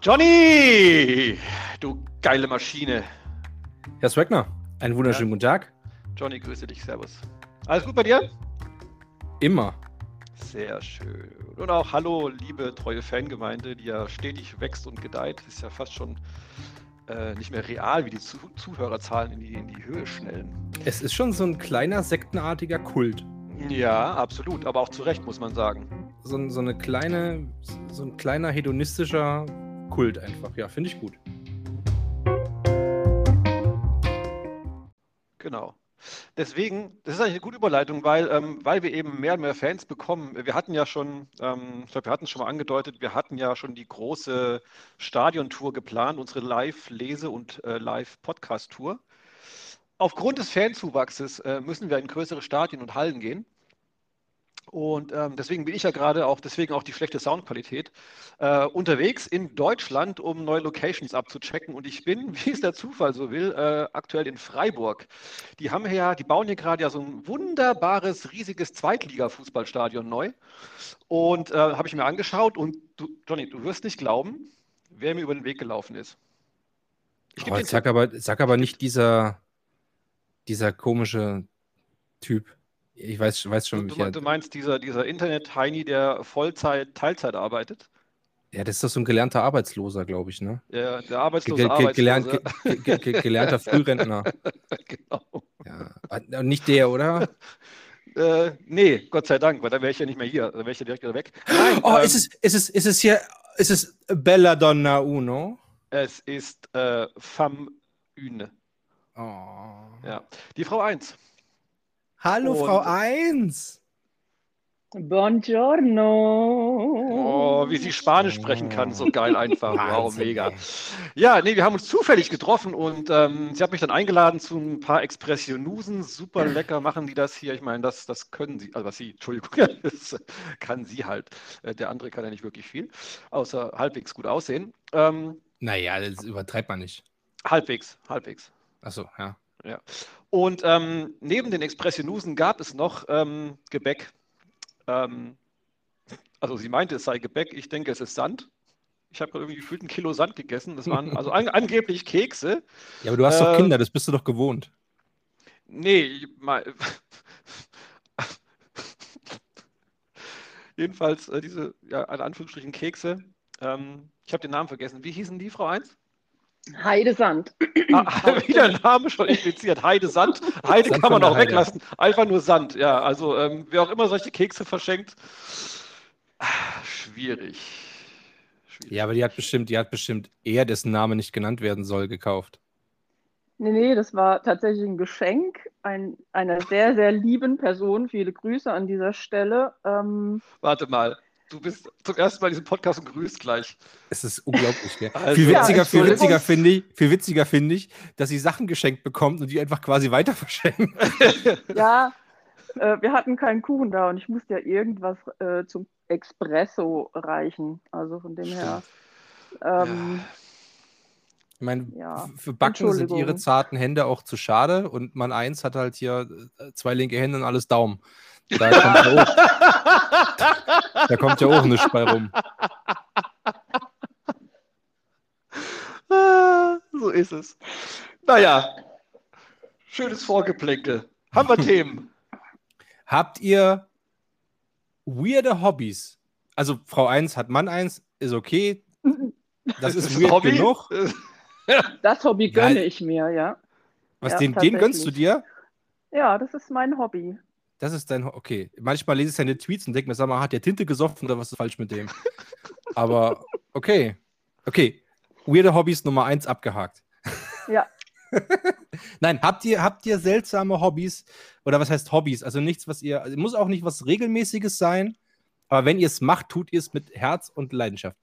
Johnny! Du geile Maschine. Herr Swagner, einen wunderschönen Ja. guten Tag. Johnny, grüße dich. Servus. Alles gut bei dir? Immer. Sehr schön. Und auch hallo, liebe treue Fangemeinde, die ja stetig wächst und gedeiht. Ist ja fast schon äh, nicht mehr real, wie die Zu Zuhörerzahlen in die, in die Höhe schnellen. Es ist schon so ein kleiner sektenartiger Kult. Ja, absolut. Aber auch zu Recht, muss man sagen. So, so eine kleine, so ein kleiner hedonistischer Kult einfach. Ja, finde ich gut. Genau. Deswegen, das ist eigentlich eine gute Überleitung, weil, ähm, weil wir eben mehr und mehr Fans bekommen. Wir hatten ja schon, ähm, ich glaube, wir hatten es schon mal angedeutet, wir hatten ja schon die große Stadiontour geplant, unsere Live-Lese- und äh, Live-Podcast-Tour. Aufgrund des Fanzuwachses äh, müssen wir in größere Stadien und Hallen gehen. Und ähm, deswegen bin ich ja gerade auch, deswegen auch die schlechte Soundqualität, äh, unterwegs in Deutschland, um neue Locations abzuchecken. Und ich bin, wie es der Zufall so will, äh, aktuell in Freiburg. Die haben ja, die bauen hier gerade ja so ein wunderbares, riesiges Zweitliga-Fußballstadion neu. Und äh, habe ich mir angeschaut und du, Johnny, du wirst nicht glauben, wer mir über den Weg gelaufen ist. Ich den sag, aber, sag aber nicht dieser, dieser komische Typ. Ich weiß, weiß Du, schon, du, welcher. du meinst dieser, dieser Internet-Heini, der Vollzeit, Teilzeit arbeitet? Ja, das ist doch so ein gelernter Arbeitsloser, glaube ich, ne? Der, der arbeitslose ge ge gelernt, Arbeitslose. ge ge ge gelernter Frührentner. genau. Ja. Und Nicht der, oder? Äh, nee, Gott sei Dank, weil dann wäre ich ja nicht mehr hier. Dann wäre ich ja direkt wieder weg. Nein, Oh, ähm, ist, es, ist, es, ist es hier, ist es Bella Donna Uno? es ist äh, Femme Une. Oh. Ja. Die Frau 1. Hallo, Und- Frau Eins. Buongiorno. Oh, wie sie Spanisch sprechen kann, so geil einfach. Wow, mega. Ja, nee, wir haben uns zufällig getroffen und ähm, sie hat mich dann eingeladen zu ein paar Expressionusen. Super lecker machen die das hier. Ich meine, das, das können sie, also was sie, Entschuldigung, das kann sie halt. Äh, Der andere kann ja nicht wirklich viel, außer halbwegs gut aussehen. Ähm, Naja, das übertreibt man nicht. halbwegs, halbwegs. Achso, ja. Und ähm, neben den Expressionusen gab es noch ähm, Gebäck. Ähm, also sie meinte, es sei Gebäck. Ich denke, es ist Sand. Ich habe gerade irgendwie gefühlt ein Kilo Sand gegessen. Das waren also an, angeblich Kekse. Ja, aber du hast doch Äh, Kinder, das bist du doch gewohnt. Nee, ich mal. Jedenfalls äh, diese, ja, in Anführungsstrichen Kekse. Ähm, ich habe den Namen vergessen. Wie hießen die, Frau 1? Heidesand. Ah, wieder ein Name schon impliziert. Heide Sand. Heide Sand kann man der auch Heide. weglassen. Einfach nur Sand. Ja, also ähm, wer auch immer solche Kekse verschenkt. ah, Schwierig. Schwierig. Ja, aber die hat bestimmt, die hat bestimmt er, dessen Name nicht genannt werden soll, gekauft. Nee, nee, das war tatsächlich ein Geschenk ein, einer sehr, sehr lieben Person. Viele Grüße an dieser Stelle. Ähm, Warte mal. Du bist zum ersten Mal in diesem Podcast und grüßt gleich. Es ist unglaublich, gell? Also- viel Ja, witziger, viel Entschuldigung. witziger finde ich, viel witziger finde ich, dass sie Sachen geschenkt bekommt und die einfach quasi weiter verschenkt. ja, äh, wir hatten keinen Kuchen da und ich musste ja irgendwas äh, zum Espresso reichen. Also von dem her. Ähm, Ich meine, Ja, für Backen sind ihre zarten Hände auch zu schade und Mann eins hat halt hier äh, zwei linke Hände und alles Daumen. Da kommt ja auch, da kommt ja auch nichts bei rum. So ist es. Naja, schönes Vorgeplänkel. Haben wir Themen? Habt ihr weirde Hobbys? Also Frau 1 hat Mann 1, ist okay. Das ist ein weird Hobby. genug. das Hobby Ja. gönne ich mir, ja. Was Ja, den, den gönnst du dir? Ja, das ist mein Hobby. Das ist dein, Ho- okay. Manchmal lese ich seine Tweets und denke mir, sag mal, hat der Tinte gesoffen oder was ist falsch mit dem? Aber okay. Okay. Weirde Hobbys Nummer 1 abgehakt. Ja. Nein, habt ihr, habt ihr seltsame Hobbys? Oder was heißt Hobbys? Also nichts, was ihr, also muss auch nicht was Regelmäßiges sein, aber wenn ihr es macht, tut ihr es mit Herz und Leidenschaft.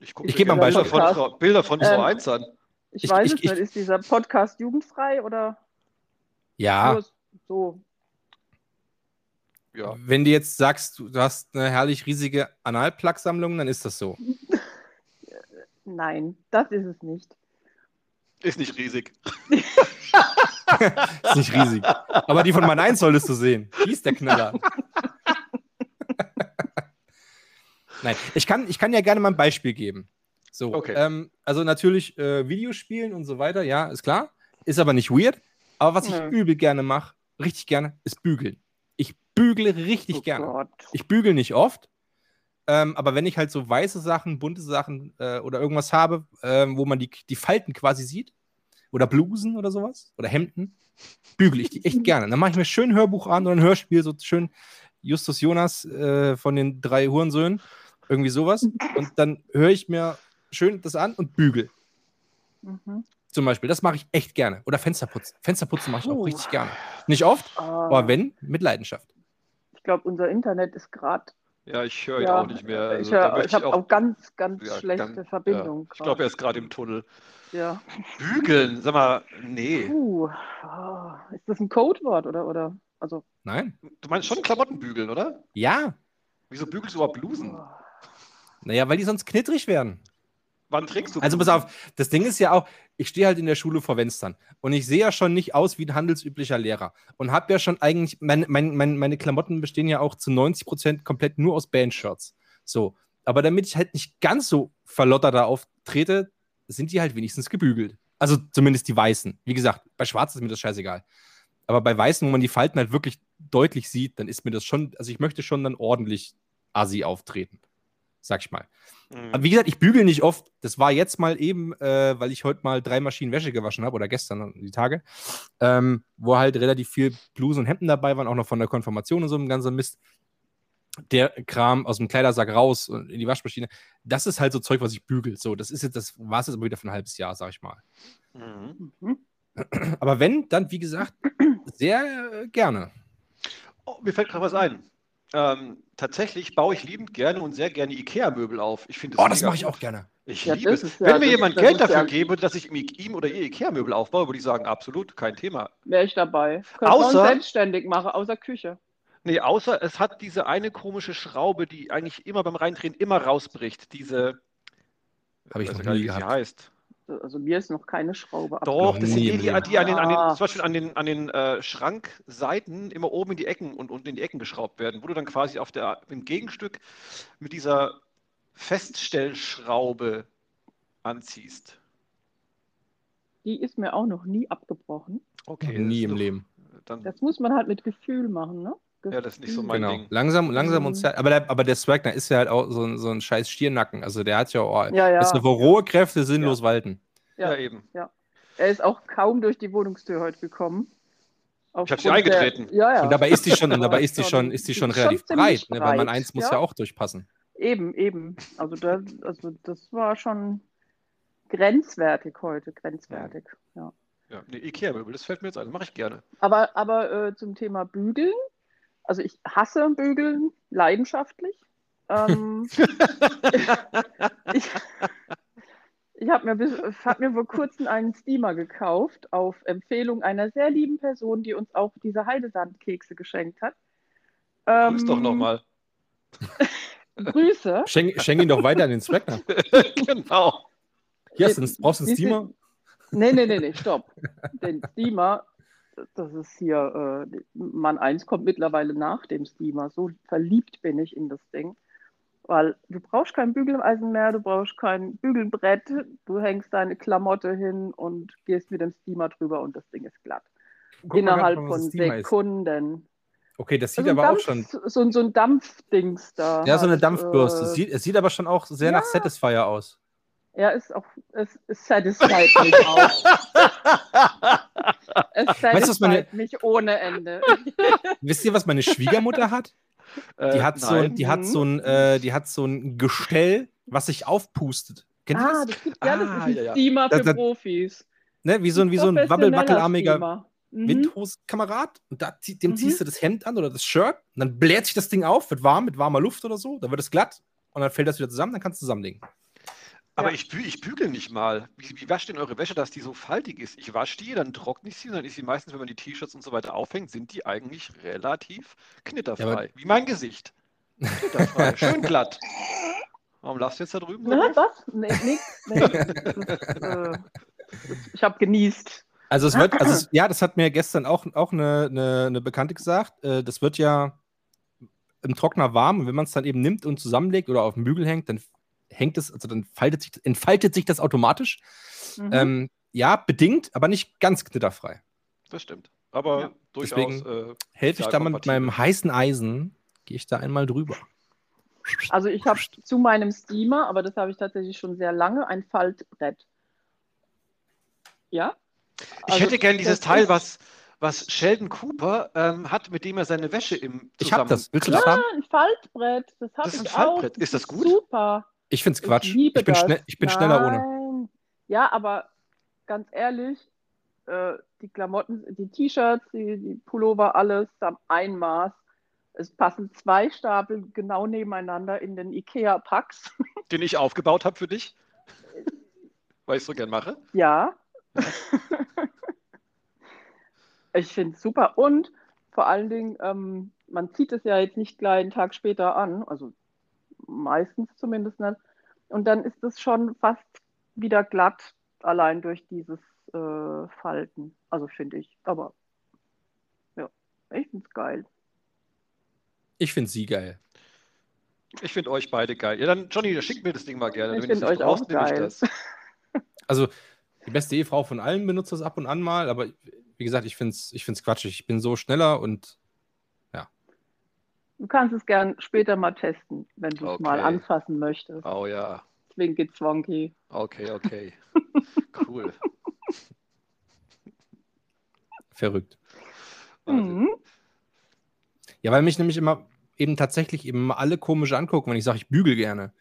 Ich, Ich mir geb mal ein Bilder Beispiel. von, Frau, Bilder von Frau Ähm, 1 an. Ich, Ich- weiß ich- es nicht, ich- ist dieser Podcast jugendfrei oder Ja, nur so? Ja. wenn du jetzt sagst, du hast eine herrlich riesige Analplug-Sammlung, dann ist das so. Nein, das ist es nicht. Ist nicht riesig. Ist nicht riesig. Aber die von Mann 1 solltest du sehen. Die ist der Knaller. Nein, ich kann, ich kann ja gerne mal ein Beispiel geben. So, Okay. ähm, also natürlich äh, Videospielen und so weiter, ja, ist klar. Ist aber nicht weird. Aber was ich Nö. übel gerne mache, richtig gerne, ist bügeln. Ich bügle richtig Oh gerne. Gott. Ich bügel nicht oft. Ähm, aber wenn ich halt so weiße Sachen, bunte Sachen äh, oder irgendwas habe, ähm, wo man die, die Falten quasi sieht, oder Blusen oder sowas, oder Hemden, bügele ich die echt gerne. Dann mache ich mir schön ein Hörbuch an oder ein Hörspiel, so schön Justus Jonas äh, von den drei Hurensöhnen, irgendwie sowas. Und dann höre ich mir schön das an und bügel. Mhm. Zum Beispiel. Das mache ich echt gerne. Oder Fensterputzen. Fensterputzen mache ich auch richtig gerne. Nicht oft, Ah, aber wenn, mit Leidenschaft. Ich glaube, unser Internet ist gerade. Ja, ich höre ihn Ja, auch nicht mehr. Also, ich ich habe auch, ganz, ganz ja, schlechte ganz- Verbindung. Ja, ich glaube, er ist gerade im Tunnel. Ja. Bügeln, sag mal, nee. Puh. Ah, ist das ein Codewort oder oder? Also. Nein? Du meinst schon Klamotten bügeln, oder? Ja. Wieso bügelst du überhaupt Blusen? oh. Naja, weil die sonst knittrig werden. Wann trägst du Also pass auf, das Ding ist ja auch, ich stehe halt in der Schule vor Fenstern und ich sehe ja schon nicht aus wie ein handelsüblicher Lehrer und habe ja schon eigentlich, mein, mein, mein, meine Klamotten bestehen ja auch zu 90 Prozent komplett nur aus Bandshirts. So, aber damit ich halt nicht ganz so verlottert da auftrete, sind die halt wenigstens gebügelt. Also zumindest die weißen. Wie gesagt, bei schwarz ist mir das scheißegal. Aber bei weißen, wo man die Falten halt wirklich deutlich sieht, dann ist mir das schon, also ich möchte schon dann ordentlich assi auftreten. Sag ich mal. Mhm. Aber wie gesagt, ich bügel nicht oft. Das war jetzt mal eben, äh, weil ich heute mal drei Maschinen Wäsche gewaschen habe oder gestern die Tage, ähm, wo halt relativ viel Blusen und Hemden dabei waren, auch noch von der Konfirmation und so ein ganzer Mist. Der Kram aus dem Kleidersack raus und in die Waschmaschine. Das ist halt so Zeug, was ich bügel. So, das ist jetzt, das war es jetzt aber wieder für ein halbes Jahr, sag ich mal. Mhm. Aber wenn, dann, wie gesagt, sehr gerne. Oh, mir fällt gerade was ein. Ähm, tatsächlich baue ich liebend gerne und sehr gerne IKEA-Möbel auf. Ich finde Oh, das mache ich auch gerne. Ich Ja, liebe das es. ja- Wenn mir das- jemand das Geld dafür ja- gebe, dass ich ihm ihm oder ihr IKEA-Möbel aufbaue, würde ich sagen, absolut, kein Thema. Wäre ich dabei. Könnte Außer- selbstständig machen, außer Küche. Nee, außer es hat diese eine komische Schraube, die eigentlich immer beim Reindrehen immer rausbricht. Diese, Habe ich noch nie wie sie gehabt. heißt. Also mir ist noch keine Schraube Doch, das sind die, die, die an den, an den, Ah. zum Beispiel an den, an den äh, Schrankseiten immer oben in die Ecken und unten in die Ecken geschraubt werden, wo du dann quasi auf der, im Gegenstück mit dieser Feststellschraube anziehst. Die ist mir auch noch nie abgebrochen. Okay, nie im doch- Leben. Dann, Das muss man halt mit Gefühl machen, ne? Ja, das ist nicht so mein Genau. Ding. Langsam, langsam Mhm. und zart. Aber der, aber der Swagner ist ja halt auch so ein, so ein scheiß Stiernacken. Also der hat ja auch. Ja, ja. Weißt du, wo rohe Kräfte sinnlos walten. Ja, Ja. eben. Er ist auch kaum durch die Wohnungstür heute gekommen. Ich hab sie eingetreten. Der, ja, ja. Und dabei ist die schon, und dabei Ja, ist die schon, ist die schon schon relativ ziemlich breit, ne? weil man breit, eins muss ja. ja auch durchpassen. Eben, eben. Also, da, also das war schon grenzwertig heute, grenzwertig. Ja. Ja, nee, Ikea-Möbel, das fällt mir jetzt ein, mache ich gerne. Aber, aber äh, zum Thema Bügeln. Also ich hasse Bügeln leidenschaftlich. Ähm, ich ich habe mir, bis- hab mir vor kurzem einen Steamer gekauft, auf Empfehlung einer sehr lieben Person, die uns auch diese Heidesandkekse geschenkt hat. Ähm, Grüß doch nochmal. Grüße. Schenk, schenk ihn doch weiter an den Swagner. genau. Hier hast du, brauchst du einen Steamer? Nee, nee, nee, nee, stopp. Den Steamer, das ist hier, äh, Mann 1 kommt mittlerweile nach dem Steamer. So verliebt bin ich in das Ding. Weil du brauchst kein Bügeleisen mehr, du brauchst kein Bügelbrett, du hängst deine Klamotte hin und gehst mit dem Steamer drüber und das Ding ist glatt. Guck Innerhalb mal, von Steamer ist. Sekunden. Okay, das sieht Also ein aber auch Dampf, schon. So, so ein Dampfdings da. Ja, so eine halt, Dampfbürste. äh, Sieht, es sieht aber schon auch sehr nach Ja. Satisfier aus. Ja, ist auch, es, es satisfied mich auch. Es Weißt du, was satisfied meine- mich ohne Ende. Wisst ihr, was meine Schwiegermutter hat? Die Äh, hat, so, nein. die, hat Mhm. so ein, äh, die hat so ein Gestell, was sich aufpustet. Kennt Ah, das? das gibt ja, das Ah, ist ein ja, ja. Steamer für Das- Profis. Ne? Wie so ein, wie so ein wabbelwackelarmiger. Mhm. Windhosenkamerad. Und da dem Mhm. ziehst du das Hemd an oder das Shirt. Und dann bläht sich das Ding auf, wird warm mit warmer Luft oder so. Dann wird es glatt. Und dann fällt das wieder zusammen, dann kannst du zusammenlegen. Aber Ja. ich, bü ich bügele nicht mal. Wie, wie wascht denn eure Wäsche, dass die so faltig ist? Ich wasche die, dann trockne ich sie, und dann ist sie meistens, wenn man die T-Shirts und so weiter aufhängt, sind die eigentlich relativ knitterfrei. Ja, Wie mein Gesicht. Knitterfrei, schön glatt. Warum lachst du jetzt da drüben? Na, was? Nee, nix. Nee. Das ist, äh, ich habe genießt. Also es wird, also es, ja, das hat mir gestern auch, auch eine, eine, eine Bekannte gesagt. Äh, das wird ja im Trockner warm und wenn man es dann eben nimmt und zusammenlegt oder auf dem Bügel hängt, dann hängt es, also dann faltet sich, entfaltet sich das automatisch. Mhm. Ähm, ja, bedingt, aber nicht ganz knitterfrei. Das stimmt. Aber Ja. durchaus. Deswegen äh, Helfe ich da mal mit meinem heißen Eisen, gehe ich da einmal drüber. Also ich habe zu meinem Steamer, aber das habe ich tatsächlich schon sehr lange, ein Faltbrett. Ja? Ich Also hätte gern dieses Teil, was, was Sheldon Cooper ähm, hat, mit dem er seine Wäsche im Ich habe das. Willst du das Ja, haben? ein Faltbrett. Das habe ich ein Faltbrett. auch. Ist das gut? Super. Ich finde es Quatsch. Ich liebe Ich bin, das. schnell, ich bin schneller ohne. Nein. Ja, aber ganz ehrlich, äh, die Klamotten, die T-Shirts, die, die Pullover, alles am Einmaß. Es passen zwei Stapel genau nebeneinander in den IKEA-Packs. Den ich aufgebaut habe für dich. Weil ich so gern mache. Ja. ich finde es super. Und vor allen Dingen, ähm, man zieht es ja jetzt nicht gleich einen Tag später an, also meistens zumindest nicht. Und dann ist es schon fast wieder glatt, allein durch dieses äh, Falten. Also finde ich. Aber ja, ich finde es geil. Ich finde sie geil. Ich finde euch beide geil. Ja, dann, Johnny, schick mir das Ding mal gerne. Ich finde es euch brauchst, auch geil. das. Also, die beste Ehefrau von allen benutzt das ab und an mal, aber wie gesagt, ich finde es ich find's quatschig. Ich bin so schneller und Du kannst es gern später mal testen, wenn du es Okay. mal anfassen möchtest. Oh ja. Zwinki Zwonki. Okay, okay. cool. verrückt. Mhm. Ja, weil mich nämlich immer eben tatsächlich eben alle komisch angucken, wenn ich sage, ich bügel gerne.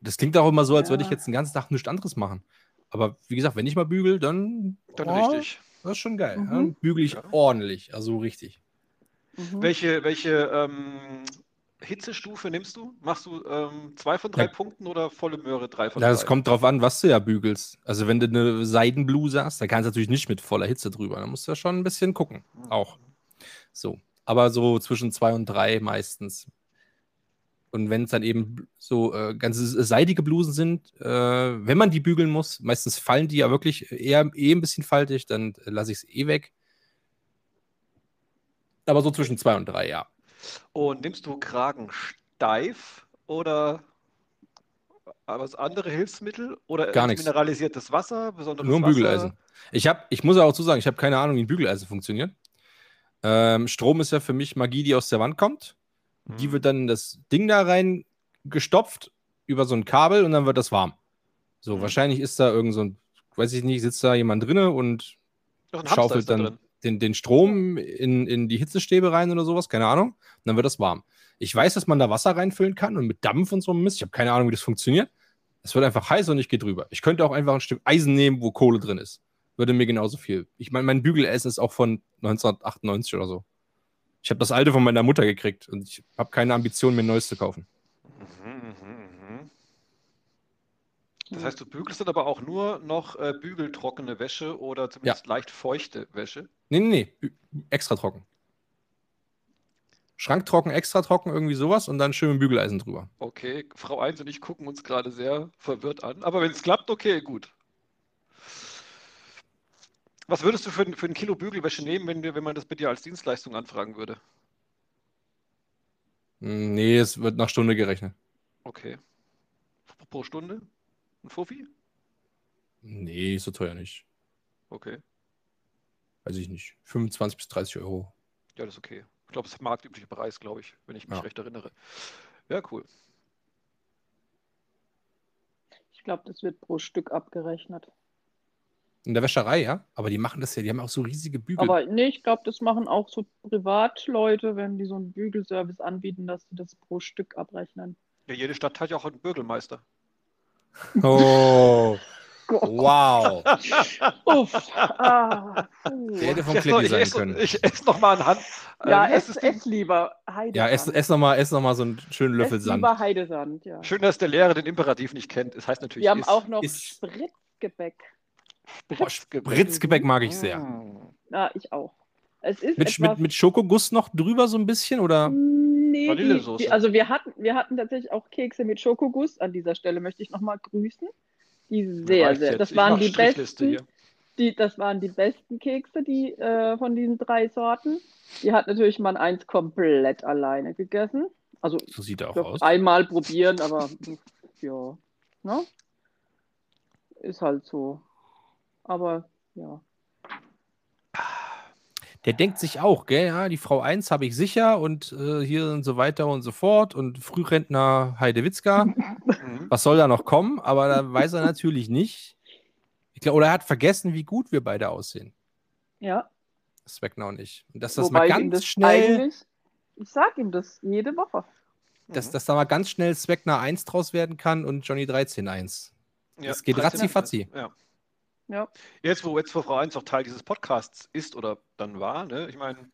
Das klingt auch immer so, als würde ich Ja. jetzt den ganzen Tag nichts anderes machen. Aber wie gesagt, wenn ich mal bügel, dann, Dann oh, richtig. Das ist schon geil. Mhm. Ja, dann bügel ich Ja. ordentlich, also richtig. Mhm. Welche, welche ähm, Hitzestufe nimmst du? Machst du ähm, zwei von drei Ja. Punkten oder volle Möhre drei von Ja, drei? das kommt drauf an, was du ja bügelst. Also wenn du eine Seidenbluse hast, dann kannst du natürlich nicht mit voller Hitze drüber. Da musst du ja schon ein bisschen gucken. Auch. So. Aber so zwischen zwei und drei meistens. Und wenn es dann eben so äh, ganz seidige Blusen sind, äh, wenn man die bügeln muss, meistens fallen die ja wirklich eher eh ein bisschen faltig, dann äh, lasse ich es eh weg. Aber so zwischen zwei und drei, ja. Und nimmst du Kragen steif oder was andere Hilfsmittel oder Gar nichts. mineralisiertes Wasser, besonderes Nur ein Wasser? Bügeleisen. Ich, hab, ich muss auch zu sagen, ich habe keine Ahnung, wie ein Bügeleisen funktioniert. Ähm, Strom ist ja für mich Magie, die aus der Wand kommt. Die Mhm. wird dann in das Ding da rein gestopft über so ein Kabel und dann wird das warm. So, Mhm. wahrscheinlich ist da irgend so ein, weiß ich nicht, sitzt da jemand drinne und schaufelt dann drin. Den, den Strom in, in die Hitzestäbe rein oder sowas, keine Ahnung. Und dann wird das warm. Ich weiß, dass man da Wasser reinfüllen kann und mit Dampf und so Mist. Ich habe keine Ahnung, wie das funktioniert. Es wird einfach heiß und ich gehe drüber. Ich könnte auch einfach ein Stück Eisen nehmen, wo Kohle drin ist. Würde mir genauso viel. Ich meine, mein Bügeleisen ist auch von 1998 oder so. Ich habe das alte von meiner Mutter gekriegt und ich habe keine Ambition, mir ein neues zu kaufen. Mhm, mhm. Das heißt, du bügelst dann aber auch nur noch äh, bügeltrockene Wäsche oder zumindest leicht feuchte Wäsche. Nee, nee, nee. Extra trocken. Schranktrocken, extra trocken, irgendwie sowas und dann schön mit Bügeleisen drüber. Okay, Frau 1 und ich gucken uns gerade sehr verwirrt an. Aber wenn es klappt, okay, gut. Was würdest du für, ein- für ein Kilo Bügelwäsche nehmen, wenn, wenn man das bei dir als Dienstleistung anfragen würde? Hm, Nee, es wird nach Stunde gerechnet. Okay. Pro Stunde? Ein Fuffi? Nee, so teuer nicht. Okay. Weiß ich nicht. 25 bis 30 Euro. Ja, das ist okay. Ich glaube, das ist marktüblicher Preis, glaube ich, wenn ich mich Ja. recht erinnere. Ja, cool. Ich glaube, das wird pro Stück abgerechnet. In der Wäscherei, ja? Aber die machen das ja, die haben auch so riesige Bügel. Aber nee, ich glaube, das machen auch so Privatleute, wenn die so einen Bügelservice anbieten, dass sie das pro Stück abrechnen. Ja, jede Stadt hat ja auch einen Bürgelmeister. Oh, wow. Uff. Ah, puh. Der hätte vom ich sein esse, können. ich esse noch mal anhand. Ja, Äh, wie heißt ess, das ess lieber Heidesand. Ja, ess, ess nochmal ess noch mal so einen schönen Löffel Ess Sand. lieber Heidesand, ja. Schön, dass der Lehrer den Imperativ nicht kennt. Es heißt natürlich Wir haben ist. auch noch ist- Spritzgebäck. Boah, Spritzgebäck mag ich sehr. Ja, ich auch. Es ist Mit, mit, mit Schokoguss noch drüber so ein bisschen, oder? Nee, die, die, also wir hatten, wir hatten tatsächlich auch Kekse mit Schokoguss. An dieser Stelle möchte ich nochmal grüßen. Die sehr, Reicht sehr. jetzt. Das Ich waren die besten. Die, das waren die besten Kekse, die äh, von diesen drei Sorten. Die hat natürlich man eins komplett alleine gegessen. Also So sieht er auch aus. einmal probieren, aber ja, ne? Ist halt so. Aber ja. Der denkt sich auch, gell, ja, die Frau 1 habe ich sicher und äh, hier und so weiter und so fort und Frührentner Heidewitzka. Mhm. Was soll da noch kommen? Aber da weiß er natürlich nicht. Ich glaube, oder er hat vergessen, wie gut wir beide aussehen. Ja. Speckner und ich. Und dass das Wobei mal ganz das schnell, eigentlich, ich sag ihm das jede Woche. dass, Mhm. dass da mal ganz schnell Speckner 1 draus werden kann und Johnny 13 1. Ja, das geht 13, ratzi-fatzi. Ja. Ja. Jetzt, wo jetzt wo Frau 1 auch Teil dieses Podcasts ist oder dann war, ne? Ich meine,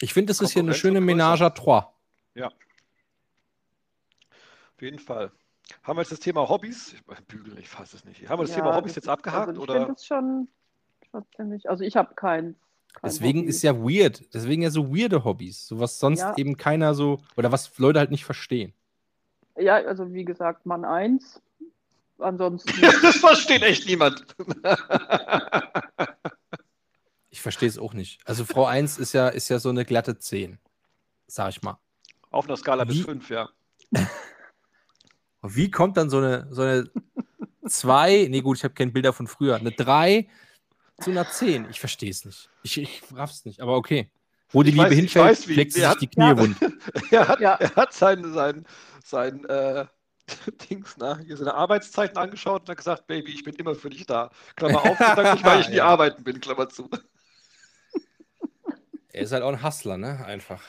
Ich finde, das ist hier eine schöne. Ménage à trois. auf jeden Fall. Haben wir jetzt das Thema Hobbys? Ich, bügeln, ich fasse es nicht. Haben wir das Ja, Thema Hobbys das- jetzt abgehakt? Also ich finde es schon, schon ziemlich. Also ich habe kein, kein Deswegen Hobby. ist ja weird. Deswegen ja so weirde Hobbys. So was sonst Ja. eben keiner so, oder was Leute halt nicht verstehen. Ja, also wie gesagt, Mann 1. Ansonsten. das versteht echt niemand. Ich verstehe es auch nicht. Also Frau 1 ist ja, ist ja so eine glatte 10. Sag ich mal. Auf einer Skala bis Wie- 5, ja. Wie kommt dann so eine, so eine 2, nee gut, ich habe keine Bilder von früher, eine 3 zu einer 10? Ich verstehe es nicht. Ich, ich raff's nicht, aber okay. Wo die Ich Liebe weiß- hinfällt, Der sich hat- die Knie Ja. wund. Er hat, Ja. er hat sein, sein, sein äh, Dings, na, hier seine Arbeitszeiten angeschaut und hat gesagt, Baby, ich bin immer für dich da. Klammer auf, nicht, weil ich nie Ja. arbeiten bin, Klammer zu. Er ist halt auch ein Hustler, ne? Einfach.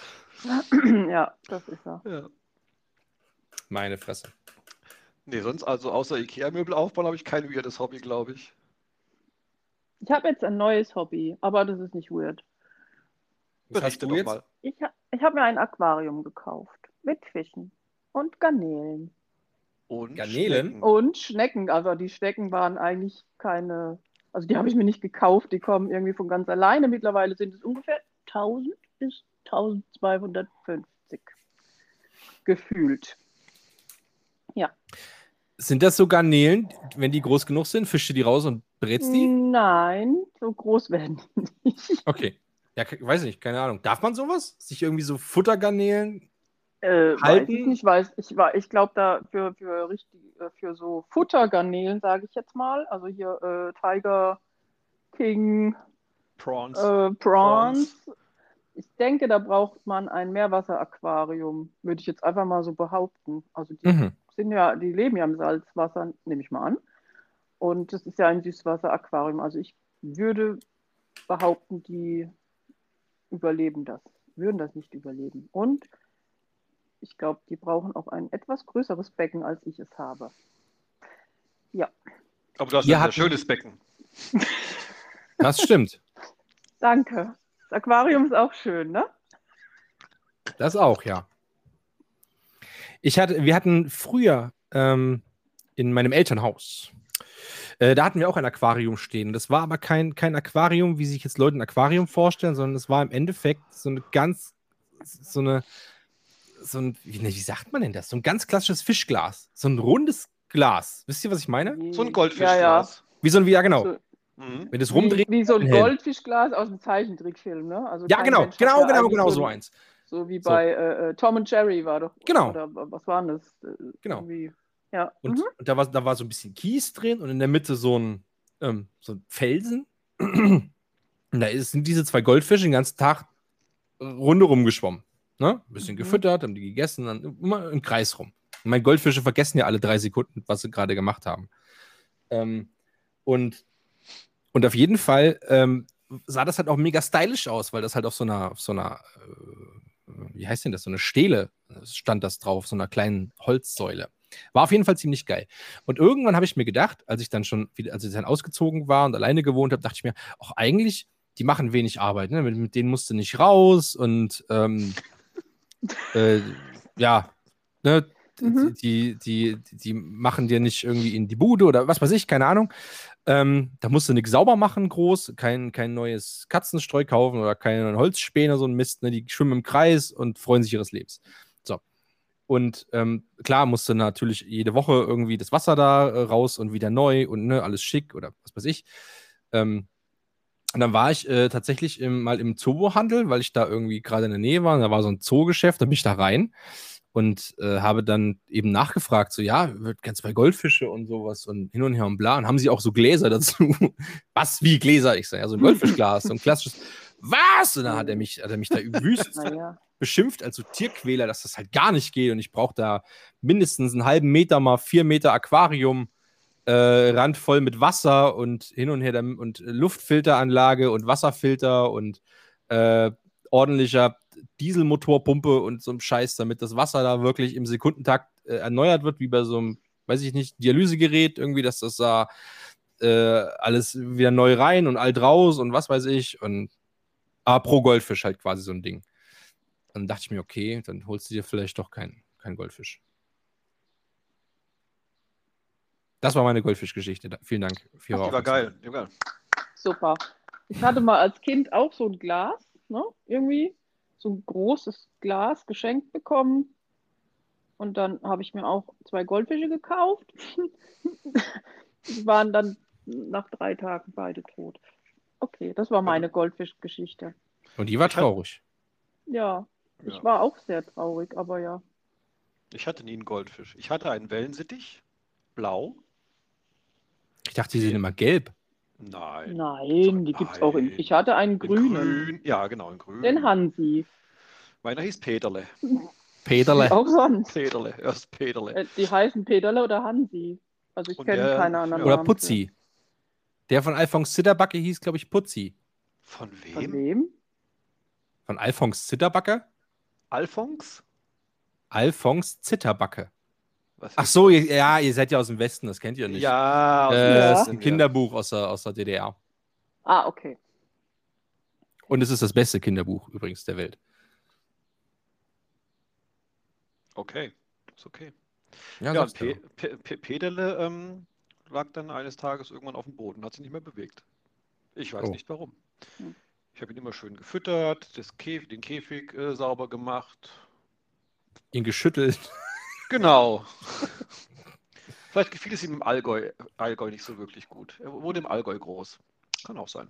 ja, das ist er. Ja. Meine Fresse. Nee, sonst also außer Ikea-Möbel aufbauen habe ich kein weirdes Hobby, glaube ich. Ich habe jetzt ein neues Hobby, aber das ist nicht weird. Was hast Berichte du doch jetzt? mal. Ich, ich habe mir ein Aquarium gekauft mit Fischen und Garnelen Und Garnelen? Schnecken. und Schnecken. Also die Schnecken waren eigentlich keine, also die habe ich mir nicht gekauft, die kommen irgendwie von ganz alleine. Mittlerweile sind es ungefähr 1000 bis 1250 gefühlt. Sind das so Garnelen, wenn die groß genug sind, fischst du die raus und brätst die? Nein, so groß werden die nicht. Okay. Ja, weiß nicht, keine Ahnung. Darf man sowas? Sich irgendwie so Futtergarnelen? Äh, weiß Halten? ich nicht, weiß ich war, ich glaube da für für richtig äh, für so Futtergarnelen sage ich jetzt mal, also hier äh, Tiger King Prawns. äh, Prawns. Ich denke, da braucht man ein Meerwasseraquarium, würde ich jetzt einfach mal so behaupten. Also die Mhm. sind ja, die leben ja im Salzwasser, nehme ich mal an. Und das ist ja ein Süßwasseraquarium. Also ich würde behaupten, die überleben das, würden das nicht überleben. Und ich glaube, die brauchen auch ein etwas größeres Becken, als ich es habe. Aber du hast Wir ein schönes Becken. Das stimmt. Danke. Das Aquarium ist auch schön, ne? Das auch, ja. Ich hatte, wir hatten früher ähm, in meinem Elternhaus, äh, da hatten wir auch ein Aquarium stehen. Das war aber kein, kein Aquarium, wie sich jetzt Leute ein Aquarium vorstellen, sondern es war im Endeffekt so eine ganz, so eine, so ein, wie, ne, wie sagt man denn das? So ein ganz klassisches Fischglas. So ein rundes Glas. Wisst ihr, was ich meine? So ein Ja, ja. Goldfischglas. Wie so ein, ja genau. So, Mhm. Wenn das wie, rumdreht. wie so ein. Goldfischglas aus dem Zeichentrickfilm, ne? Also Ja, genau, Mensch genau, ja genau, genau so so ein- eins. So wie So. bei äh, äh, Tom und Jerry war doch. Genau. Oder was war denn das? Äh, Genau. irgendwie- Ja. Und, mhm. und da, war, da war so ein bisschen Kies drin und in der Mitte so ein, ähm, so ein Felsen. Und da ist, sind diese zwei Goldfische den ganzen Tag äh, Runde rumgeschwommen. Ne? Ein bisschen Mhm. gefüttert, haben die gegessen, dann immer im Kreis rum. Und meine Goldfische vergessen ja alle drei Sekunden, was sie gerade gemacht haben. Ähm, und, und auf jeden Fall ähm, sah das halt auch mega stylisch aus, weil das halt auf so einer, auf so einer äh, wie heißt denn das, so eine Stele stand das drauf, so einer kleinen Holzsäule. War auf jeden Fall ziemlich geil. Und irgendwann habe ich mir gedacht, als ich dann schon wieder, als ich dann ausgezogen war und alleine gewohnt habe, dachte ich mir, auch eigentlich, die machen wenig Arbeit, ne? mit, mit denen musst du nicht raus und ähm, äh, ja, ne? Mhm. Die, die, die, die machen dir nicht irgendwie in die Bude oder was weiß ich, keine Ahnung. Ähm, da musst du nichts sauber machen, groß, kein, kein neues Katzenstreu kaufen oder keine Holzspäne, so ein Mist. Ne? Die schwimmen im Kreis und freuen sich ihres Lebens. So. Und ähm, klar musst du natürlich jede Woche irgendwie das Wasser da äh, raus und wieder neu und ne, alles schick oder was weiß ich. Ähm, Und dann war ich äh, tatsächlich im, mal im Zoohandel, weil ich da irgendwie gerade in der Nähe war. Und da war so ein Zoogeschäft, da bin ich da rein und äh, habe dann eben nachgefragt, so ja, wird ganz zwei Goldfische und sowas und hin und her und bla. Und haben sie auch so Gläser dazu. Was, wie Gläser? Ich sage, ja, so ein Goldfischglas, so ein klassisches. Was? Und dann hat er mich, hat er mich da wüst Naja. beschimpft als so Tierquäler, dass das halt gar nicht geht und ich brauche da mindestens einen halben Meter mal vier Meter Aquarium, äh, randvoll mit Wasser und hin und her und Luftfilteranlage und Wasserfilter und äh, ordentlicher Dieselmotorpumpe und so ein Scheiß, damit das Wasser da wirklich im Sekundentakt äh, erneuert wird, wie bei so einem, weiß ich nicht, Dialysegerät, irgendwie, dass das da äh, alles wieder neu rein und alt raus und was weiß ich. Und aber pro Goldfisch halt quasi so ein Ding. Dann dachte ich mir, okay, dann holst du dir vielleicht doch keinen kein Goldfisch. Das war meine Goldfischgeschichte. Vielen Dank für Ach, Ihre die war Aufmerksamkeit. geil. Die war geil. Super. Ich hatte mal als Kind auch so ein Glas, ne? Irgendwie so ein großes Glas geschenkt bekommen. Und dann habe ich mir auch zwei Goldfische gekauft. Die waren dann nach drei Tagen beide tot. Okay, das war meine Goldfischgeschichte. Und die war traurig. Ja, ich Ja. war auch sehr traurig, aber ja. Ich hatte nie einen Goldfisch. Ich hatte einen Wellensittich, blau. Ich dachte, die sind immer gelb. Nein. Nein, die gibt's auch in. Ich hatte einen In grünen, grün. Ja, genau, in grün. den Hansi. Meiner hieß Peterle. Peterle. Auch sonst. Peterle, erst Peterle. Äh, Die heißen Peterle oder Hansi. Also ich kenne keine anderen Oder Namen Putzi. Der von Alphonse Zitterbacke hieß, glaube ich, Putzi. Von für. Von wem? wem? Von Alphonse Zitterbacke? Alphons? Alphonse Zitterbacke. Was Ach so, ihr, ja, ihr seid ja aus dem Westen, das kennt ihr nicht. Ja, aus dem Äh, Ja. ist ein. Kinderbuch aus der, aus der DDR. Ah, okay. Und es ist das beste Kinderbuch übrigens der Welt. Okay, ist okay. Ja, Ja. Pe Pe Pe Peterle ähm, lag dann eines Tages irgendwann auf dem Boden, hat sich nicht mehr bewegt. Ich weiß Oh. nicht warum. Hm. Ich habe ihn immer schön gefüttert, das Käf den Käfig äh, sauber gemacht. ihn geschüttelt. Genau. Vielleicht gefiel es ihm im Allgäu, Allgäu nicht so wirklich gut. Er wurde im Allgäu groß. Kann auch sein.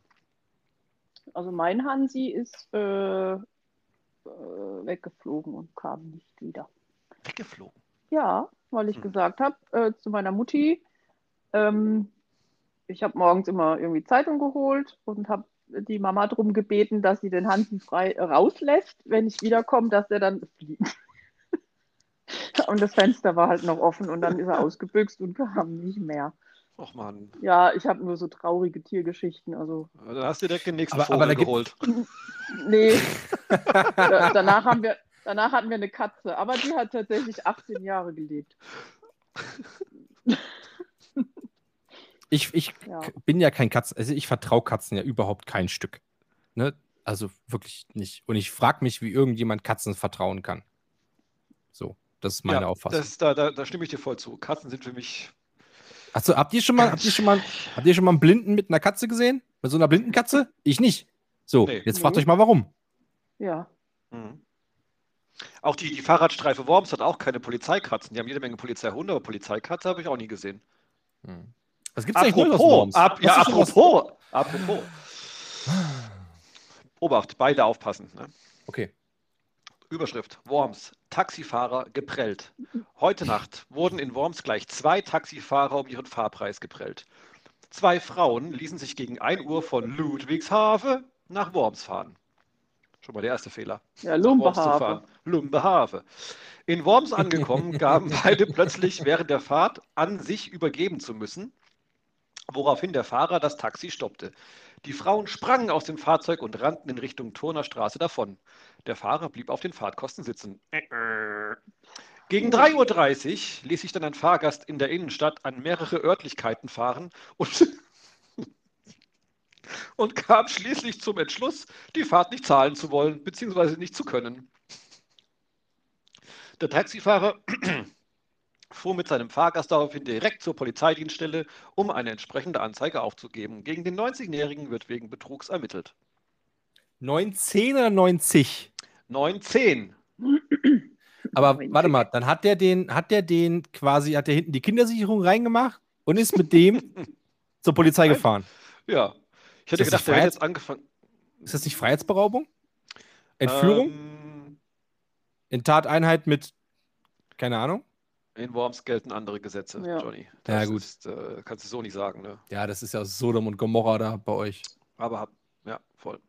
Also mein Hansi ist äh, äh, weggeflogen und kam nicht wieder. Weggeflogen. Ja, weil ich Hm. gesagt habe äh, zu meiner Mutti, ähm, ich habe morgens immer irgendwie Zeitung geholt und habe die Mama darum gebeten, dass sie den Hansi frei äh, rauslässt, wenn ich wiederkomme, dass er dann fliegt. Und das Fenster war halt noch offen und dann ist er ausgebüxt und kam nicht mehr. Och man, Ja, ich habe nur so traurige Tiergeschichten. Also, dann hast du direkt den nächsten Aber- Vogel aber geholt. nee. Da, danach, haben wir, danach hatten wir eine Katze, aber die hat tatsächlich 18 Jahre gelebt. Ich, ich Ja. bin ja kein Katzen, also ich vertraue Katzen ja überhaupt kein Stück. Ne? Also wirklich nicht. Und ich frage mich, wie irgendjemand Katzen vertrauen kann. So, das ist meine ja, Auffassung. Das, da, da, da stimme ich dir voll zu. Katzen sind für mich. Achso, habt ihr schon mal, habt ihr schon mal, habt ihr schon mal einen Blinden mit einer Katze gesehen? Mit so einer blinden Katze? Ich nicht. So, Nee. jetzt fragt Nee. euch mal warum. Ja. Mhm. Auch die, die Fahrradstreife Worms hat auch keine Polizeikatzen. Die haben jede Menge Polizeihunde, aber Polizeikatze habe ich auch nie gesehen. Hm. Was gibt's eigentlich Neues aus Apropos, Worms? ab, ja, apropos, apropos. Obacht, beide aufpassen. Ne? Okay. Überschrift: Worms, Taxifahrer geprellt. Heute Nacht wurden in Worms gleich zwei Taxifahrer um ihren Fahrpreis geprellt. Zwei Frauen ließen sich gegen 1 Uhr von Ludwigshafen nach Worms fahren. Schon mal der erste Fehler. Ja, Lumbehave. Lumbehave. In Worms angekommen, gaben beide plötzlich während der Fahrt an, sich übergeben zu müssen, woraufhin der Fahrer das Taxi stoppte. Die Frauen sprangen aus dem Fahrzeug und rannten in Richtung Turner Straße davon. Der Fahrer blieb auf den Fahrtkosten sitzen. Gegen 3.30 Uhr ließ sich dann ein Fahrgast in der Innenstadt an mehrere Örtlichkeiten fahren und, und kam schließlich zum Entschluss, die Fahrt nicht zahlen zu wollen bzw. nicht zu können. Der Taxifahrer fuhr mit seinem Fahrgast daraufhin direkt zur Polizeidienststelle, um eine entsprechende Anzeige aufzugeben. Gegen den 90-Jährigen wird wegen Betrugs ermittelt. 19 oder 90? 19. Aber 90. warte mal, dann hat der den, hat der den quasi, hat der hinten die Kindersicherung reingemacht und ist mit dem zur Polizei Nein. gefahren. Ja. Ich hätte gedacht, der hätte jetzt angefangen. Ist das nicht Freiheitsberaubung? Entführung? Ähm, In Tateinheit mit, keine Ahnung? In Worms gelten andere Gesetze, Ja. Johnny. Ja, Das gut. Ist, äh, kannst du so nicht sagen, ne? Ja, das ist ja Sodom und Gomorra da bei euch. Aber hab, ja, voll.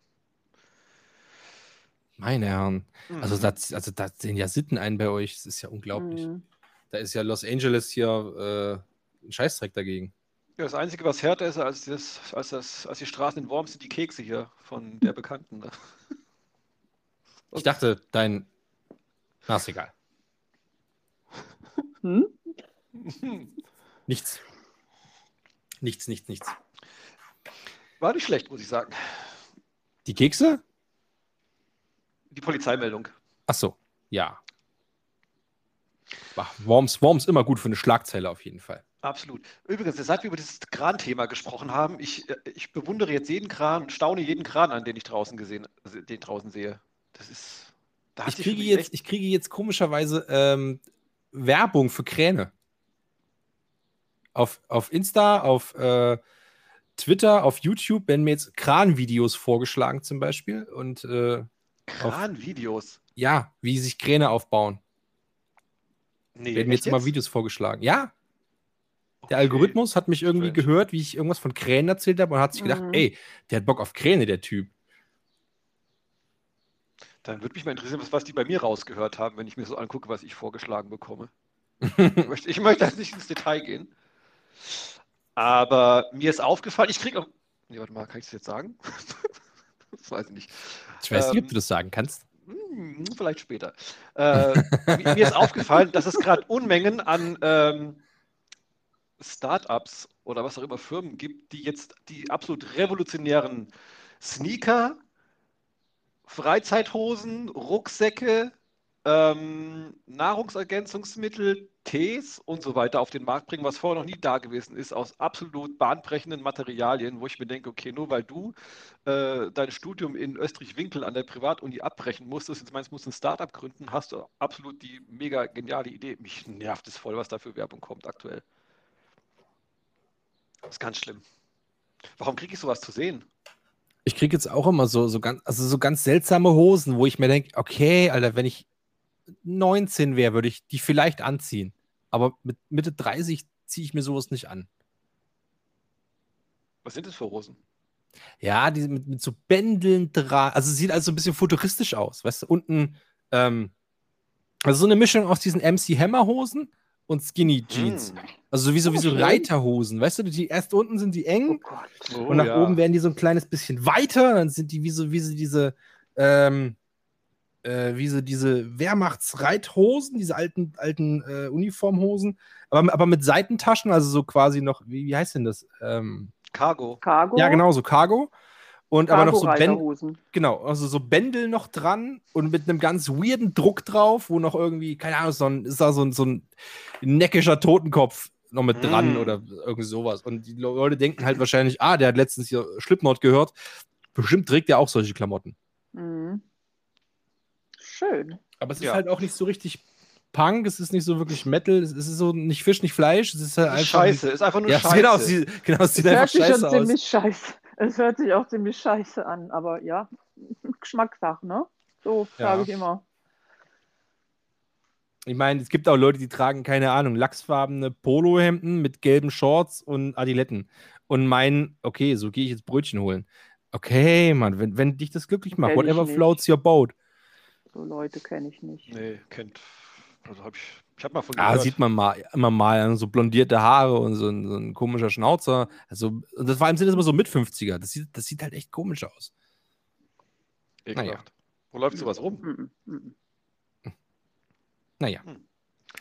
Meine Herren. Also Mhm. da, also da sehen ja Sitten ein bei euch. Das ist ja unglaublich. Mhm. Da ist ja Los Angeles hier äh, ein Scheißdreck dagegen. Ja, das Einzige, was härter ist als, das, als, das, als die Straßen in Worms, sind die Kekse hier von der Bekannten. Ne? Ich dachte, dein. Na, ist egal. Hm? Nichts. Nichts, nichts, nichts. War nicht schlecht, muss ich sagen. Die Kekse? Die Polizeimeldung. Ach so, ja. Ach, Worms, Worms immer gut für eine Schlagzeile auf jeden Fall. Absolut. Übrigens, seit wir über dieses Kran-Thema gesprochen haben, ich, äh, ich bewundere jetzt jeden Kran und staune jeden Kran an, den ich draußen gesehen, den draußen sehe. Das ist. Da Ich kriege, jetzt, echt- ich kriege jetzt komischerweise ähm, Werbung für Kräne. Auf, auf Insta, auf äh, Twitter, auf YouTube werden mir jetzt Kranvideos vorgeschlagen zum Beispiel. Und äh, Kran-Videos. ja, wie sich Kräne aufbauen. Nee, werden mir jetzt immer jetzt? Videos vorgeschlagen. Ja, der Okay. Algorithmus hat mich irgendwie Strange. gehört, wie ich irgendwas von Kränen erzählt habe und hat sich gedacht, Mhm. ey, der hat Bock auf Kräne, der Typ. Dann würde mich mal interessieren, was, was die bei mir rausgehört haben, wenn ich mir so angucke, was ich vorgeschlagen bekomme. Ich möchte, ich möchte jetzt nicht ins Detail gehen. Aber mir ist aufgefallen, ich kriege auch. Nee, warte mal, kann ich das jetzt sagen? das weiß ich nicht. Ich weiß nicht, ob Ähm, du das sagen kannst. Hm, vielleicht später. Äh, mi- mir ist aufgefallen, dass es gerade Unmengen an ähm, Startups oder was auch immer Firmen gibt, die jetzt die absolut revolutionären Sneaker, Freizeithosen, Rucksäcke, ähm, Nahrungsergänzungsmittel, Tees und so weiter auf den Markt bringen, was vorher noch nie da gewesen ist, aus absolut bahnbrechenden Materialien, wo ich mir denke, okay, nur weil du äh, dein Studium in Österreich-Winkel an der Privatuni abbrechen musstest, jetzt meinst, du musst ein Startup gründen, hast du absolut die mega geniale Idee. Mich nervt es voll, was da für Werbung kommt aktuell. Das ist ganz schlimm. Warum kriege ich sowas zu sehen? Ich kriege jetzt auch immer so, so, ganz, also so ganz seltsame Hosen, wo ich mir denke, okay, Alter, wenn ich 19 wäre, würde ich die vielleicht anziehen. Aber mit Mitte 30 ziehe ich mir sowas nicht an. Was sind das für Hosen? Ja, die mit, mit so Bändeln dran. Also sieht also ein bisschen futuristisch aus. Weißt du, unten, ähm, also so eine Mischung aus diesen MC Hammer Hosen und Skinny Jeans. Hm. Also sowieso wie so Oh. Reiterhosen. Weißt du, die erst unten sind die Oh eng Gott. Oh, und nach ja. oben werden die so ein kleines bisschen weiter. Dann sind die wie so, wie so diese, ähm, äh, wie so diese Wehrmachtsreithosen, diese alten, alten äh, Uniformhosen, aber, aber mit Seitentaschen, also so quasi noch, wie, wie heißt denn das? Ähm, Cargo. Cargo. ja, genau, so Cargo. Und aber noch so Bändel, genau, also so Bändel noch dran und mit einem ganz weirden Druck drauf, wo noch irgendwie, keine Ahnung, so ein, ist da so ein, so ein neckischer Totenkopf noch mit dran Mm. oder irgendwie sowas. Und die Leute denken halt wahrscheinlich, ah, der hat letztens hier Slipknot gehört. Bestimmt trägt der auch solche Klamotten. Mhm. Schön. Aber es ist Ja. halt auch nicht so richtig Punk, es ist nicht so wirklich Metal, es ist so nicht Fisch, nicht Fleisch, es ist halt Das ist einfach. scheiße, ist einfach nur Ja, scheiße. genau, es sieht, genau, es sieht Es einfach scheiße schon aus. ziemlich scheiße. Es hört sich auch ziemlich scheiße an, aber ja, Geschmackssache, ne? So Ja. sage ich immer. Ich meine, es gibt auch Leute, die tragen, keine Ahnung, lachsfarbene Polohemden mit gelben Shorts und Adiletten und meinen, okay, so gehe ich jetzt Brötchen holen. Okay, Mann, wenn, wenn dich das glücklich macht, whatever floats your boat. So Leute kenne ich nicht. Nee, kennt. Also hab ich, ich habe mal von Ah, gehört. sieht man mal, immer mal, so blondierte Haare und so ein, so ein komischer Schnauzer. Also, und das vor allem sind das immer so mit 50er. Das sieht, das sieht halt echt komisch aus. Ekelhaft. naja. Wo läuft sowas rum? Mhm, mhm. Naja. Hm.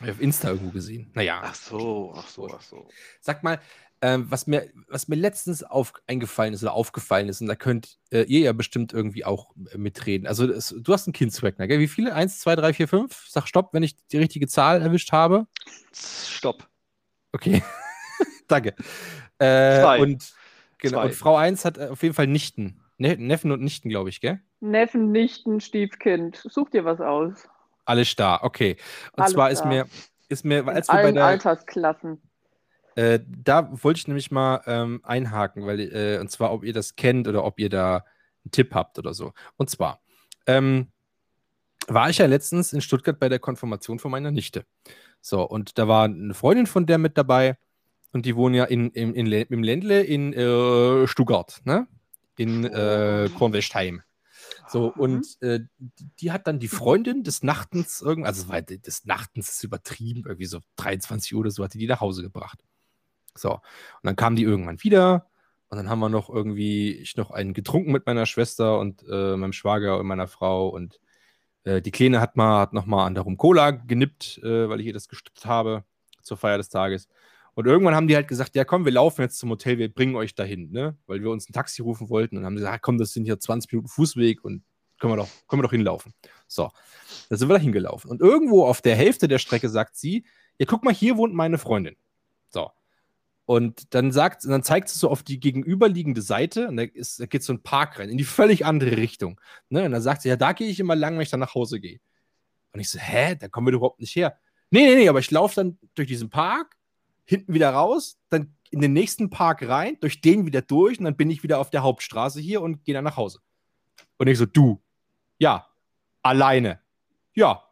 Hab ich auf Insta irgendwo gesehen. Naja. Ach so, ach so, ach so. Sag mal, ähm, was, mir, was mir letztens auf, eingefallen ist oder aufgefallen ist, und da könnt äh, ihr ja bestimmt irgendwie auch äh, mitreden. Also, das, du hast ein Kindswagner, gell? Wie viele? Eins, zwei, drei, vier, fünf? Sag Stopp, wenn ich die richtige Zahl erwischt habe. Stopp. Okay. Danke. Äh, Zwei. Und, genau, Zwei. und Frau 1 hat äh, auf jeden Fall Nichten. Ne Neffen und Nichten, glaube ich, gell? Neffen, Nichten, Stiefkind. Such dir was aus. Alles da, okay. Und Alles zwar ist da. mir, ist mir, In als wir bei allen der, Altersklassen. Äh, da wollte ich nämlich mal ähm, einhaken, weil, äh, und zwar, ob ihr das kennt oder ob ihr da einen Tipp habt oder so. Und zwar, ähm, war ich ja letztens in Stuttgart bei der Konfirmation von meiner Nichte. So, und da war eine Freundin von der mit dabei und die wohnen ja in, in, in, im Ländle in äh, Stuttgart, ne? In äh, Kornwestheim. So, Mhm. und äh, die, hat dann die Freundin des Nachtens, irgend, also des Nachtens ist übertrieben, irgendwie so 23 Uhr oder so, hat die die nach Hause gebracht. So, und dann kam die irgendwann wieder und dann haben wir noch irgendwie, ich noch einen getrunken mit meiner Schwester und äh, meinem Schwager und meiner Frau und äh, die Kleine hat mal, hat noch mal an der Rum Cola genippt, äh, weil ich ihr das gestützt habe zur Feier des Tages. Und irgendwann haben die halt gesagt, ja komm, wir laufen jetzt zum Hotel, wir bringen euch dahin, ne? Weil wir uns ein Taxi rufen wollten und haben gesagt, ah, komm, das sind hier 20 Minuten Fußweg und können wir doch, können wir doch hinlaufen. So, da sind wir da hingelaufen. Und irgendwo auf der Hälfte der Strecke sagt sie, ja guck mal, hier wohnt meine Freundin. Und dann sagt, dann zeigt sie so auf die gegenüberliegende Seite und da, ist, da geht so ein Park rein, in die völlig andere Richtung. Ne? Und dann sagt sie, ja, da gehe ich immer lang, wenn ich dann nach Hause gehe. Und ich so, hä, da kommen wir überhaupt nicht her. Nee, nee, nee, aber ich laufe dann durch diesen Park, hinten wieder raus, dann in den nächsten Park rein, durch den wieder durch und dann bin ich wieder auf der Hauptstraße hier und gehe dann nach Hause. Und ich so, du, ja, alleine, ja,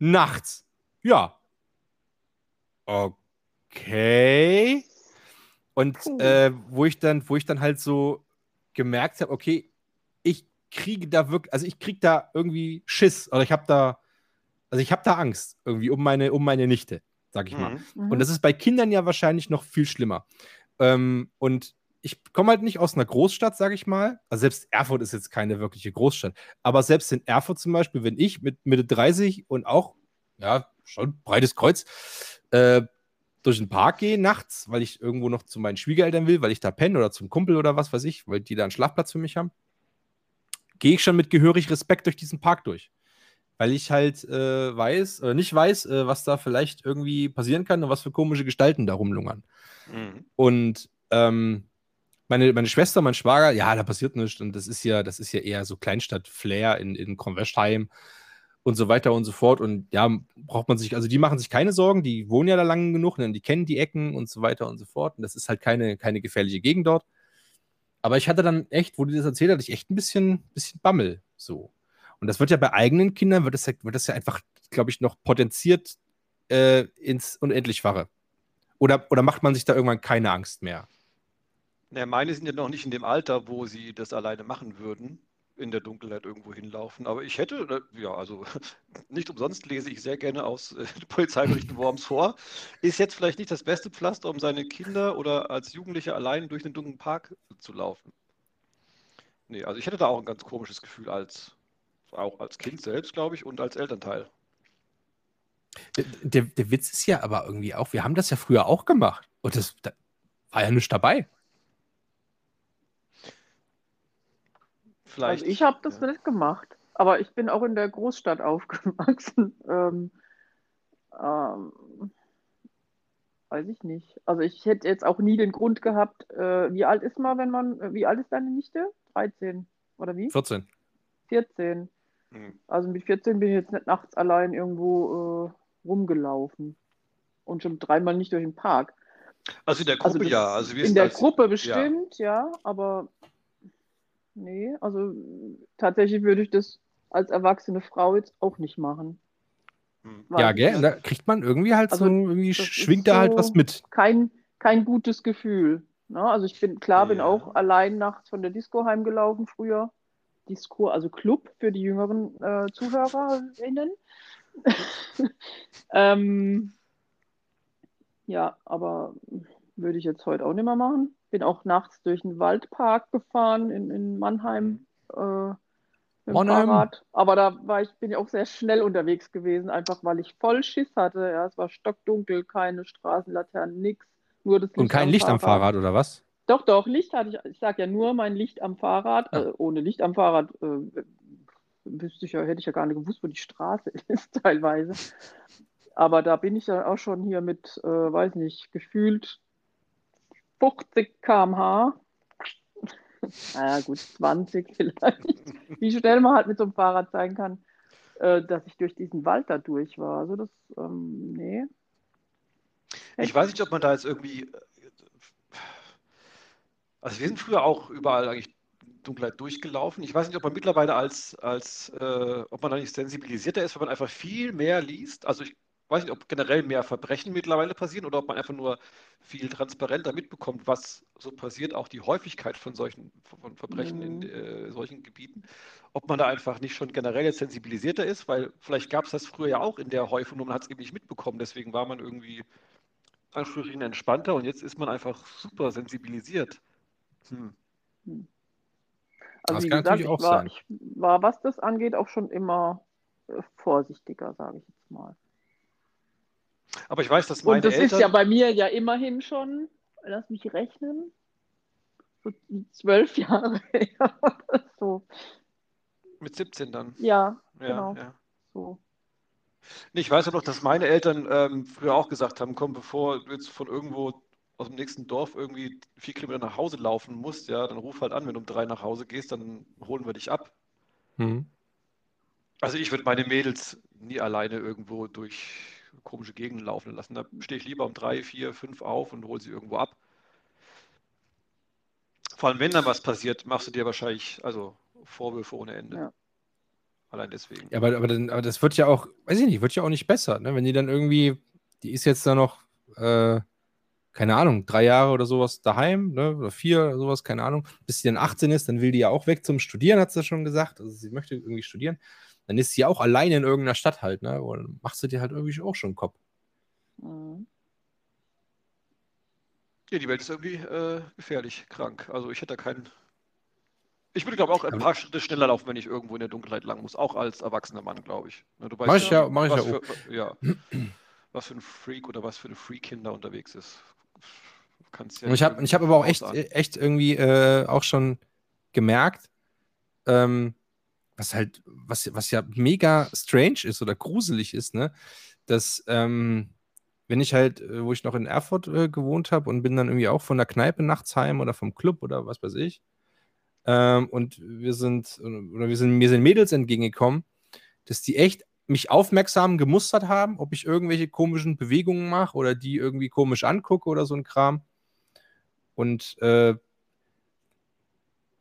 nachts, ja. Okay. Und äh, wo ich dann, wo ich dann halt so gemerkt habe, okay, ich kriege da wirklich, also ich kriege da irgendwie Schiss oder ich habe da, also ich habe da Angst irgendwie um meine, um meine Nichte, sag ich mal. Mhm. Mhm. Und das ist bei Kindern ja wahrscheinlich noch viel schlimmer. Ähm, und ich komme halt nicht aus einer Großstadt, sage ich mal. Also selbst Erfurt ist jetzt keine wirkliche Großstadt. Aber selbst in Erfurt zum Beispiel, wenn ich mit Mitte 30 und auch, ja, schon breites Kreuz, äh, durch den Park gehe nachts, weil ich irgendwo noch zu meinen Schwiegereltern will, weil ich da penne oder zum Kumpel oder was weiß ich, weil die da einen Schlafplatz für mich haben, gehe ich schon mit gehörig Respekt durch diesen Park durch. Weil ich halt äh, weiß, oder nicht weiß, äh, was da vielleicht irgendwie passieren kann und was für komische Gestalten da rumlungern. Mhm. Und ähm, meine, meine Schwester, mein Schwager, ja, da passiert nichts. Und das ist ja, das ist ja eher so Kleinstadt-Flair in, in Kronwestheim und so weiter und so fort. Und ja, braucht man sich, also die machen sich keine Sorgen, die wohnen ja da lange genug, ne? die kennen die Ecken und so weiter und so fort. Und das ist halt keine, keine gefährliche Gegend dort. Aber ich hatte dann echt, wo die das erzählt hat, ich echt ein bisschen, bisschen Bammel so. Und das wird ja bei eigenen Kindern, wird das ja, wird das ja einfach, glaube ich, noch potenziert äh, ins Unendlichfache. Oder, oder macht man sich da irgendwann keine Angst mehr? Ja, meine sind ja noch nicht in dem Alter, wo sie das alleine machen würden, in der Dunkelheit irgendwo hinlaufen. Aber ich hätte, äh, ja, also nicht umsonst lese ich sehr gerne aus äh, Polizeiberichten Worms vor. Ist jetzt vielleicht nicht das beste Pflaster, um seine Kinder oder als Jugendliche allein durch den dunklen Park zu laufen. Nee, also ich hätte da auch ein ganz komisches Gefühl als, auch als Kind selbst, glaube ich, und als Elternteil. Der, der, der Witz ist ja aber irgendwie auch, wir haben das ja früher auch gemacht. Und das da war ja nichts dabei. Vielleicht. Also ich habe das ja. nicht gemacht, aber ich bin auch in der Großstadt aufgewachsen. Ähm, ähm, weiß ich nicht. Also ich hätte jetzt auch nie den Grund gehabt, äh, wie alt ist man, wenn man, äh, wie alt ist deine Nichte? 13 oder wie? 14. 14. Hm. Also mit 14 bin ich jetzt nicht nachts allein irgendwo äh, rumgelaufen. Und schon dreimal nicht durch den Park. Also in der Also Gruppe das- ja. Also wir in der als, Gruppe bestimmt, ja. aber nee, also tatsächlich würde ich das als erwachsene Frau jetzt auch nicht machen. Hm. Weil Ja, gell? Und Da kriegt man irgendwie halt Also, so, irgendwie schwingt da halt so- was mit. Kein, kein gutes Gefühl. Ne? Also ich bin klar, bin Ja. auch allein nachts von der Disco heimgelaufen früher. Disco, also Club für die jüngeren äh, ZuhörerInnen. ähm, ja, aber würde ich jetzt heute auch nicht mehr machen. Bin auch nachts durch den Waldpark gefahren in, in Mannheim äh, mit Mannheim. Fahrrad. Aber da war ich, bin ich auch sehr schnell unterwegs gewesen, einfach weil ich voll Schiss hatte. Ja, es war stockdunkel, keine Straßenlaternen, nix. Nur das Licht Und kein Licht am Fahrrad, oder was? Doch, doch, Licht hatte ich. Ich sage ja nur mein Licht am Fahrrad. Ja. Äh, ohne Licht am Fahrrad äh, wüsste ich ja, hätte ich ja gar nicht gewusst, wo die Straße ist teilweise. Aber da bin ich ja auch schon hier mit, äh, weiß nicht, gefühlt 50 km/h. Naja, gut, 20 vielleicht. Wie schnell man halt mit so einem Fahrrad sein kann, äh, dass ich durch diesen Wald da durch war. Also das, ähm, nee. Ich weiß nicht, ob man da jetzt irgendwie. äh, Also wir sind früher auch überall eigentlich Dunkelheit durchgelaufen. Ich weiß nicht, ob man mittlerweile als, als äh, ob man da nicht sensibilisierter ist, weil man einfach viel mehr liest. Also ich weiß nicht, ob generell mehr Verbrechen mittlerweile passieren oder ob man einfach nur viel transparenter mitbekommt, was so passiert, auch die Häufigkeit von solchen von Verbrechen in Mhm. äh, solchen Gebieten. Ob man da einfach nicht schon generell jetzt sensibilisierter ist, weil vielleicht gab es das früher ja auch in der Häufung, nur man hat es eben nicht mitbekommen. Deswegen war man irgendwie Anführungsstrichen entspannter und jetzt ist man einfach super sensibilisiert. Hm. Also Das wie kann gesagt, natürlich ich auch war, sein. ich war, was das angeht, auch schon immer äh, vorsichtiger, sage ich jetzt mal. Aber ich weiß, dass meine Und das Eltern. ist ja bei mir ja immerhin schon, lass mich rechnen, so zwölf Jahre so. Mit 17 dann. Ja, Ja, genau. ja. so. Nee, Ich weiß ja noch, dass meine Eltern ähm, früher auch gesagt haben, komm, bevor du jetzt von irgendwo aus dem nächsten Dorf irgendwie vier Kilometer nach Hause laufen musst, ja, dann ruf halt an, wenn du um drei nach Hause gehst, dann holen wir dich ab. Hm. Also ich würde meine Mädels nie alleine irgendwo durch komische Gegenden laufen lassen. Da stehe ich lieber um drei, vier, fünf auf und hole sie irgendwo ab. Vor allem, wenn dann was passiert, machst du dir wahrscheinlich also Vorwürfe ohne Ende. Ja. Allein deswegen. Ja, aber, aber, dann, aber das wird ja auch, weiß ich nicht, wird ja auch nicht besser, ne? Wenn die dann irgendwie, die ist jetzt da noch, äh, keine Ahnung, drei Jahre oder sowas daheim, ne? Oder vier oder sowas, keine Ahnung. Bis sie dann 18 ist, dann will die ja auch weg zum Studieren, hat sie schon gesagt. Also sie möchte irgendwie studieren. Dann ist sie auch alleine in irgendeiner Stadt halt, ne? Und dann machst du dir halt irgendwie auch schon einen Kopf. Mhm. Ja, die Welt ist irgendwie äh, gefährlich, krank. Also ich hätte da keinen. Ich würde, glaube ich, auch ein paar Schritte schneller laufen, wenn ich irgendwo in der Dunkelheit lang muss. Auch als erwachsener Mann, glaube ich. Ne, du weißt Mach ich ja- mach ich was ja für, ja, was für ein Freak oder was für eine Freak-Kind da unterwegs ist. Kannst ja Und ich habe ich hab aber auch echt, echt irgendwie äh, auch schon gemerkt, ähm, was halt, was, was ja mega strange ist oder gruselig ist, ne? Dass, ähm, wenn ich halt, äh, wo ich noch in Erfurt äh, gewohnt habe und bin dann irgendwie auch von der Kneipe nachts heim oder vom Club oder was weiß ich, ähm, und wir sind, oder wir sind, mir sind Mädels entgegengekommen, dass die echt mich aufmerksam gemustert haben, ob ich irgendwelche komischen Bewegungen mache oder die irgendwie komisch angucke oder so ein Kram. Und äh,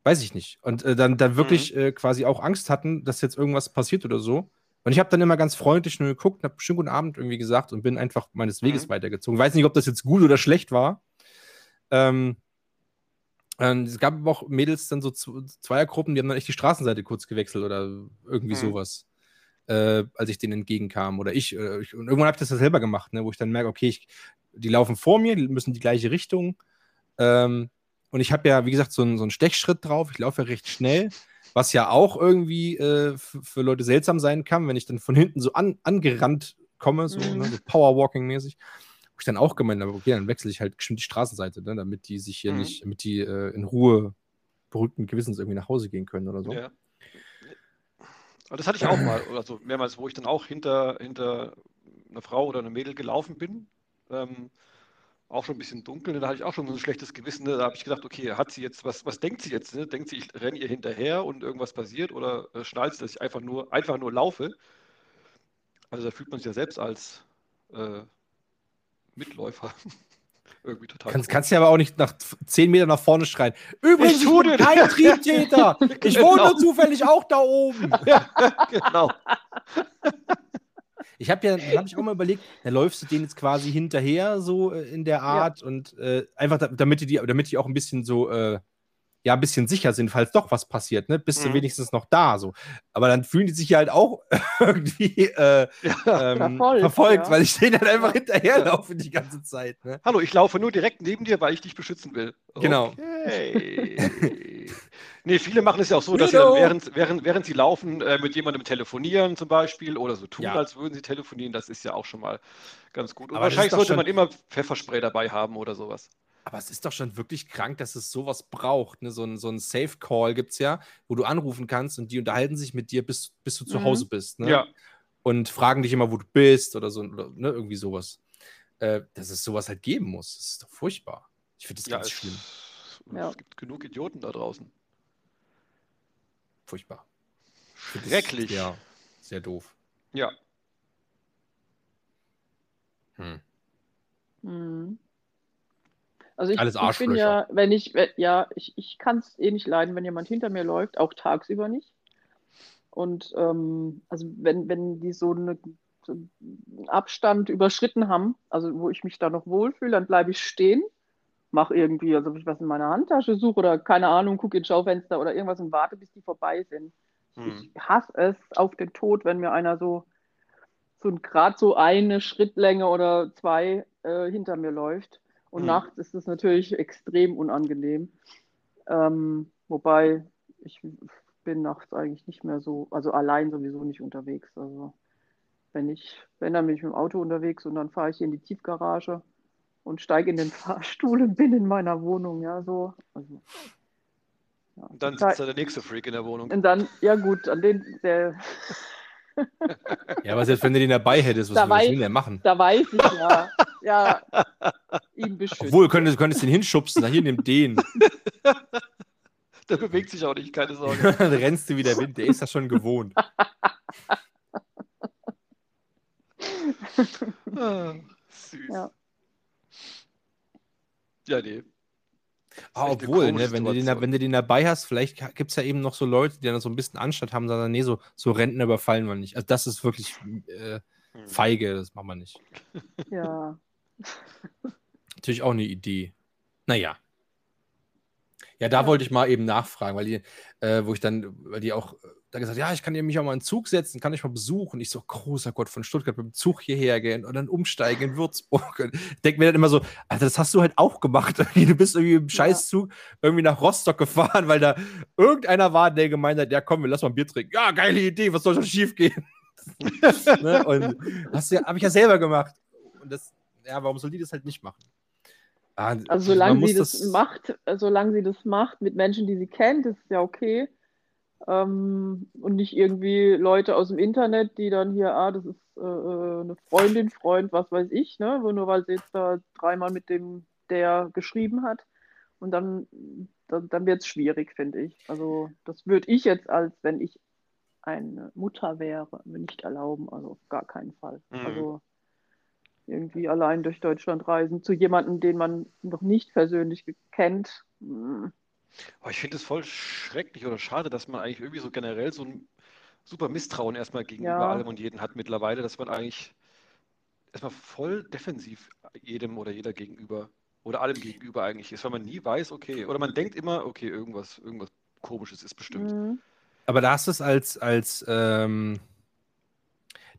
weiß ich nicht. Und äh, dann, dann wirklich äh, quasi auch Angst hatten, dass jetzt irgendwas passiert oder so. Und ich habe dann immer ganz freundlich nur geguckt, habe schönen guten Abend irgendwie gesagt und bin einfach meines Weges Mhm. weitergezogen. Weiß nicht, ob das jetzt gut oder schlecht war. Ähm, ähm, es gab aber auch Mädels, dann so Zweiergruppen, die haben dann echt die Straßenseite kurz gewechselt oder irgendwie Mhm. sowas, äh, als ich denen entgegenkam. Oder ich, äh, ich und irgendwann habe ich das selber gemacht, ne, wo ich dann merke, okay, ich, die laufen vor mir, die müssen die gleiche Richtung. Ähm, und ich habe ja, wie gesagt, so einen, so einen Stechschritt drauf. Ich laufe ja recht schnell, was ja auch irgendwie äh, für Leute seltsam sein kann, wenn ich dann von hinten so an, angerannt komme, so, Mhm. ne, so Powerwalking-mäßig. Wo ich dann auch gemeint habe, okay, dann wechsle ich halt bestimmt die Straßenseite, ne, damit die sich hier Mhm. nicht, damit die äh, in Ruhe beruhigten Gewissens irgendwie nach Hause gehen können oder so. Ja. Aber das hatte ich auch mal, also mehrmals, wo ich dann auch hinter, hinter einer Frau oder einem Mädel gelaufen bin. Ähm, auch schon ein bisschen dunkel, ne, da hatte ich auch schon so ein schlechtes Gewissen. Ne? Da habe ich gedacht, okay, hat sie jetzt, was, was denkt sie jetzt? Ne? Denkt sie, ich renne ihr hinterher und irgendwas passiert oder äh, schnallt sie, dass ich einfach nur, einfach nur laufe? Also da fühlt man sich ja selbst als äh, Mitläufer irgendwie total Kannst, kannst ja aber auch nicht nach zehn Metern nach vorne schreien. Übrigens, Ich bin kein Triebtäter. Ich Genau. wohne zufällig auch da oben. genau. Ich habe ja, dann habe ich auch mal überlegt, da läufst du denen jetzt quasi hinterher, so äh, in der Art und äh, einfach, da, damit die, die, damit die auch ein bisschen so, äh, ja, ein bisschen sicher sind, falls doch was passiert, ne? Bist du Mhm. wenigstens noch da, so. Aber dann fühlen die sich ja halt auch irgendwie äh, Ja. ähm, Verfolgt, verfolgt, ja. weil ich denen halt einfach Ja. hinterherlaufe die ganze Zeit, ne? Hallo, ich laufe nur direkt neben dir, weil ich dich beschützen will. Genau. Okay. nee, viele machen es ja auch so, dass sie Guido! dann während, während, während sie laufen, äh, mit jemandem telefonieren zum Beispiel oder so tun, Ja. als würden sie telefonieren. Das ist ja auch schon mal ganz gut. Und Aber wahrscheinlich sollte schon- man immer Pfefferspray dabei haben oder sowas. Aber es ist doch schon wirklich krank, dass es sowas braucht. Ne? So ein, so ein Safe-Call gibt es ja, wo du anrufen kannst und die unterhalten sich mit dir, bis, bis du zu Mhm. Hause bist. Ne? Ja. Und fragen dich immer, wo du bist oder so, oder, ne? irgendwie sowas. Äh, dass es sowas halt geben muss. Das ist doch furchtbar. Ich finde das Ja, ganz es, schlimm. Ja. es gibt genug Idioten da draußen. Furchtbar. Schrecklich. Ja, sehr doof. Ja. Hm. Mhm. Also ich, Alles ich bin ja, wenn ich, ja, ich, ich kann es eh nicht leiden, wenn jemand hinter mir läuft, auch tagsüber nicht. Und ähm, also wenn, wenn die so, eine, so einen Abstand überschritten haben, also wo ich mich da noch wohlfühle, dann bleibe ich stehen, mache irgendwie, also ob ich was in meiner Handtasche suche oder keine Ahnung, gucke ins Schaufenster oder irgendwas und warte, bis die vorbei sind. Hm. Ich hasse es auf den Tod, wenn mir einer so, so gerade so eine Schrittlänge oder zwei äh, hinter mir läuft. Und Mhm. nachts ist es natürlich extrem unangenehm. Ähm, wobei ich bin nachts eigentlich nicht mehr so, also allein sowieso nicht unterwegs. Also wenn ich, wenn dann bin ich mit dem Auto unterwegs und dann fahre ich in die Tiefgarage und steige in den Fahrstuhl und bin in meiner Wohnung, ja, so. Also, ja. Und dann sitzt da der nächste Freak in der Wohnung. und dann, ja gut, an den, der, Ja, aber selbst wenn du den dabei hättest, was, Da weiß- will der machen? da weiß ich ja, ja, ihn beschützt. Obwohl, du könntest, könntest den hinschubsen, na hier, nimm den. Der bewegt sich auch nicht, keine Sorge. Dann rennst du wie der Wind, der ist das schon gewohnt. Ah, süß. Ja. Ja, nee. Ah, obwohl, ne, wenn, du den, wenn du den dabei hast, vielleicht gibt es ja eben noch so Leute, die dann so ein bisschen Anstand haben, sagen, nee, so, so Rentner überfallen wir nicht. Also das ist wirklich äh, Hm. feige, das machen wir nicht. Ja, Natürlich auch eine Idee. Naja. Ja, da Ja. wollte ich mal eben nachfragen, weil die, äh, wo ich dann, weil die auch äh, da gesagt, ja, ich kann mich auch mal in den Zug setzen, kann ich mal besuchen. Ich so, großer Gott, von Stuttgart mit dem Zug hierher gehen und dann umsteigen in Würzburg. Denke mir dann immer so, Alter, das hast du halt auch gemacht. Du bist irgendwie im Scheißzug irgendwie nach Rostock gefahren, weil da irgendeiner war, der gemeint hat, ja komm, wir lassen mal ein Bier trinken. Ja, geile Idee, was soll schon schief gehen? ne? Und hast du ja, habe ich ja selber gemacht. Und das, ja, warum soll die das halt nicht machen? Ah, also solange sie das, macht, äh, solange sie das macht mit Menschen, die sie kennt, ist es ja okay. Ähm, und nicht irgendwie Leute aus dem Internet, die dann hier, ah, das ist äh, äh, eine Freundin, Freund, was weiß ich, ne? Nur weil sie jetzt da dreimal mit dem, der geschrieben hat. Und dann, dann, dann wird es schwierig, finde ich. Also das würde ich jetzt als, wenn ich eine Mutter wäre, mir nicht erlauben. Also auf gar keinen Fall. Mhm. Also irgendwie allein durch Deutschland reisen zu jemandem, den man noch nicht persönlich kennt. Aber ich finde es voll schrecklich oder schade, dass man eigentlich irgendwie so generell so ein super Misstrauen erstmal gegenüber Ja. allem und jedem hat mittlerweile, dass man eigentlich erstmal voll defensiv jedem oder jeder gegenüber oder allem gegenüber eigentlich ist, weil man nie weiß, okay, oder man denkt immer, okay, irgendwas, irgendwas Komisches ist bestimmt. mm. Aber da hast du es als, als ähm,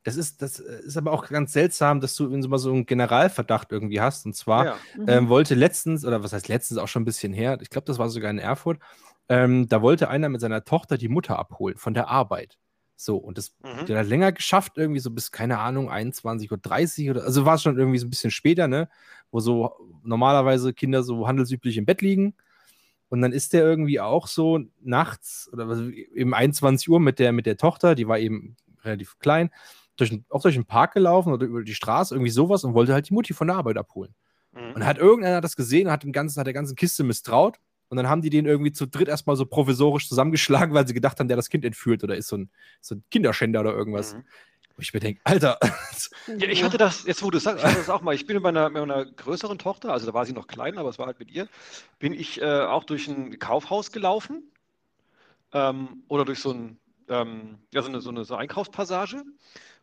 das ist, das ist aber auch ganz seltsam, dass du mal so einen Generalverdacht irgendwie hast. Und zwar Ja, Mhm. ähm, wollte letztens, oder was heißt letztens auch schon ein bisschen her, ich glaube, das war sogar in Erfurt, ähm, da wollte einer mit seiner Tochter die Mutter abholen von der Arbeit. So, und das Mhm. der hat länger geschafft, irgendwie so bis, keine Ahnung, 21.30 Uhr oder, also war es schon irgendwie so ein bisschen später, ne, wo so normalerweise Kinder so handelsüblich im Bett liegen. Und dann ist der irgendwie auch so nachts oder was, eben 21 Uhr mit der, mit der Tochter, die war eben relativ klein, durch, auch durch den Park gelaufen oder über die Straße, irgendwie sowas und wollte halt die Mutti von der Arbeit abholen. Mhm. Und hat irgendeiner das gesehen und hat, den ganzen, hat der ganzen Kiste misstraut. Und dann haben die den irgendwie zu dritt erstmal so provisorisch zusammengeschlagen, weil sie gedacht haben, der das Kind entführt oder ist so ein, so ein Kinderschänder oder irgendwas. Mhm. Wo ich mir denke, Alter, Ja, ich hatte das, jetzt wo du sagst, ich hatte das auch mal. Ich bin mit meiner, mit meiner größeren Tochter, also da war sie noch klein, aber es war halt mit ihr, bin ich äh, auch durch ein Kaufhaus gelaufen ähm, oder durch so, ein, ähm, ja, so, eine, so eine so Einkaufspassage.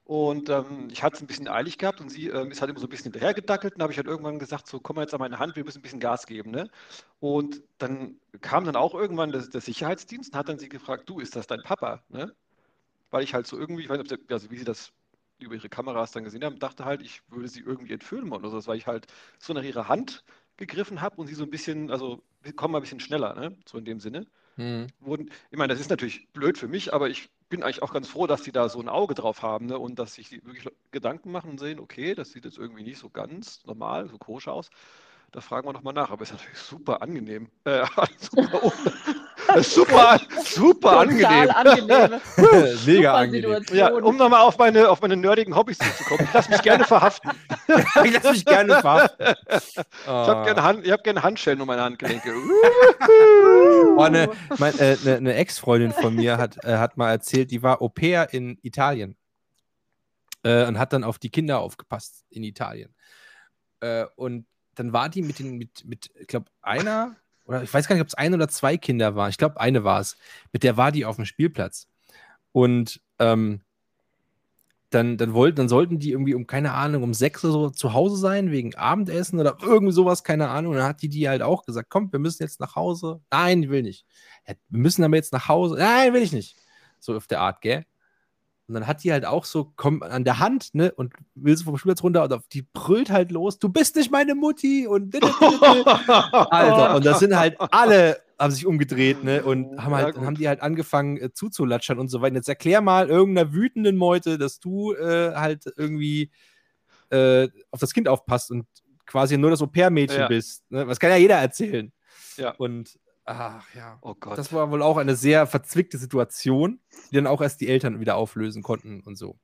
Und ähm, ich hatte es ein bisschen eilig gehabt und sie ähm, ist halt immer so ein bisschen hinterhergedackelt. Und da habe ich halt irgendwann gesagt, so komm mal jetzt an meine Hand, wir müssen ein bisschen Gas geben. Ne? Und dann kam dann auch irgendwann der, der Sicherheitsdienst und hat dann sie gefragt, du, ist das dein Papa? Ne? Weil ich halt so irgendwie, ich weiß nicht, ob also wie sie das über ihre Kameras dann gesehen haben, dachte halt, ich würde sie irgendwie entführen wollen oder so, weil ich halt so nach ihrer Hand gegriffen habe und sie so ein bisschen, also wir kommen mal ein bisschen schneller, ne? So in dem Sinne. Wurden, ich meine, das ist natürlich blöd für mich, aber ich bin eigentlich auch ganz froh, dass die da so ein Auge drauf haben, ne? Und dass sich die wirklich Gedanken machen und sehen, okay, das sieht jetzt irgendwie nicht so ganz normal, so koscher aus. Da fragen wir nochmal nach, aber ist natürlich super angenehm. Äh, super, super, super angenehm. Total angenehme mega super angenehm. Ja, um nochmal auf meine, auf meine nerdigen Hobbys zuzukommen. Ich lasse mich gerne verhaften. ich lasse mich gerne verhaften. Ich habe gerne, Hand, ich hab gerne Handschellen um meine Handgelenke. Oh, eine, mein, äh, eine, eine Ex-Freundin von mir hat, äh, hat mal erzählt, die war Au pair in Italien äh, und hat dann auf die Kinder aufgepasst in Italien. Äh, und dann war die mit den, mit, mit ich glaube, einer, oder ich weiß gar nicht, ob es ein oder zwei Kinder waren. Ich glaube, eine war es. Mit der war die auf dem Spielplatz. Und ähm, dann, dann, wollten, dann sollten die irgendwie um, keine Ahnung, um sechs oder so zu Hause sein, wegen Abendessen oder irgendwie sowas, keine Ahnung. Und dann hat die die halt auch gesagt, komm, wir müssen jetzt nach Hause. Nein, will nicht. Wir müssen aber jetzt nach Hause. Nein, will ich nicht. So auf der Art, gell? Und dann hat die halt auch so, komm, an der Hand, ne, und will so vom Schulplatz runter und die brüllt halt los, du bist nicht meine Mutti und Alter, und das sind halt alle, haben sich umgedreht, ne, und haben halt, ja, haben die halt angefangen äh, zuzulatschern und so weiter. Jetzt erklär mal irgendeiner wütenden Meute, dass du äh, halt irgendwie äh, auf das Kind aufpasst und quasi nur das Au-pair-Mädchen ja. bist. Ne? Was kann ja jeder erzählen. Ja. Und Ach ja. Oh Gott. Das war wohl auch eine sehr verzwickte Situation, die dann auch erst die Eltern wieder auflösen konnten und so.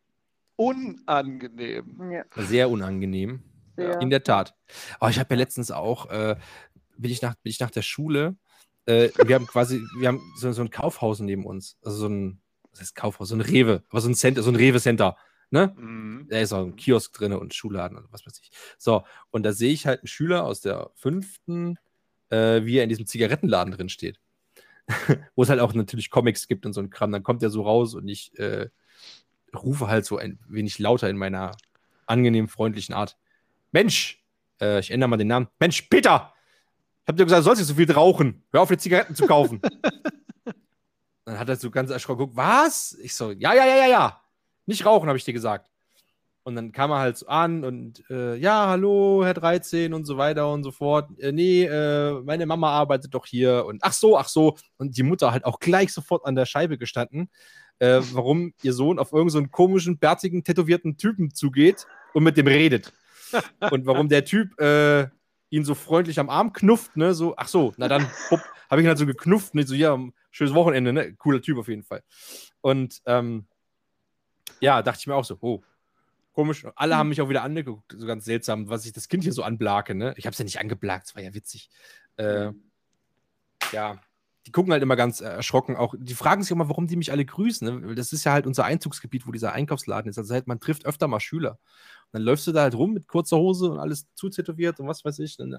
Unangenehm. Ja. Sehr unangenehm. Ja. In der Tat. Aber ich habe ja letztens auch, äh, bin, ich nach, bin ich nach der Schule, äh, wir haben quasi, wir haben so, so, ein Kaufhaus neben uns. Also so ein, was heißt Kaufhaus? So ein Rewe, aber so ein Center, so ein Rewe-Center. Ne? Mhm. Da ist auch ein Kiosk drin und Schulladen und was weiß ich. So, und da sehe ich halt einen Schüler aus der fünften äh, wie er in diesem Zigarettenladen drin steht. Wo es halt auch natürlich Comics gibt und so ein Kram. Dann kommt er so raus und ich äh, rufe halt so ein wenig lauter in meiner angenehm freundlichen Art. Mensch, äh, ich ändere mal den Namen. Mensch, Peter! Ich hab dir gesagt, du sollst nicht so viel rauchen. Hör auf, dir Zigaretten zu kaufen. Dann hat er so ganz erschrocken geguckt, was? Ich so, ja, ja, ja, ja, ja. Nicht rauchen, habe ich dir gesagt. Und dann kam er halt so an und äh, ja, hallo, Herr 13 und so weiter und so fort. Äh, nee, äh, meine Mama arbeitet doch hier und ach so, ach so. Und die Mutter halt auch gleich sofort an der Scheibe gestanden, äh, warum ihr Sohn auf irgendeinen so komischen, bärtigen, tätowierten Typen zugeht und mit dem redet. und warum der Typ äh, ihn so freundlich am Arm knufft, ne? So, ach so, na dann habe ich ihn halt so geknufft, ne? So, ja, schönes Wochenende, ne? Cooler Typ auf jeden Fall. Und ähm, ja, dachte ich mir auch so, oh, Komisch. Alle haben hm. mich auch wieder angeguckt, so ganz seltsam, was ich das Kind hier so anblake, ne? Ich habe es ja nicht angeblakt, es war ja witzig. Äh, ja, die gucken halt immer ganz erschrocken. Auch die fragen sich immer, warum die mich alle grüßen. Ne? Das ist ja halt unser Einzugsgebiet, wo dieser Einkaufsladen ist. Also halt, man trifft öfter mal Schüler. Und dann läufst du da halt rum mit kurzer Hose und alles zutätowiert und was weiß ich. Dann,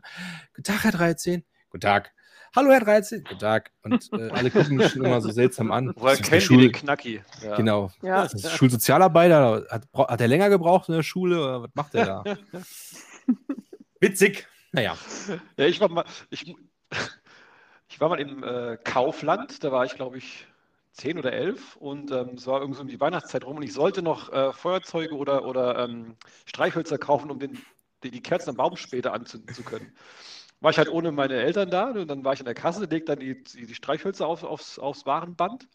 Guten Tag, Herr 13. Guten Tag. Hallo Herr 13, guten Tag. Und äh, alle gucken mich schon immer so seltsam an. Woher kennt Schul den Knacki? Ja. Genau. Ja. Das ist Schulsozialarbeiter. Hat, hat er länger gebraucht in der Schule oder was macht er da? Witzig. Naja. Ja, ich war mal, ich, ich war mal im äh, Kaufland, da war ich, glaube ich, zehn oder elf und ähm, es war irgendwie so um die Weihnachtszeit rum und ich sollte noch äh, Feuerzeuge oder, oder ähm, Streichhölzer kaufen, um den, die, die Kerzen am Baum später anzünden zu können war ich halt ohne meine Eltern da und dann war ich in der Kasse, legt dann die, die, Streichhölzer auf, aufs, aufs Warenband.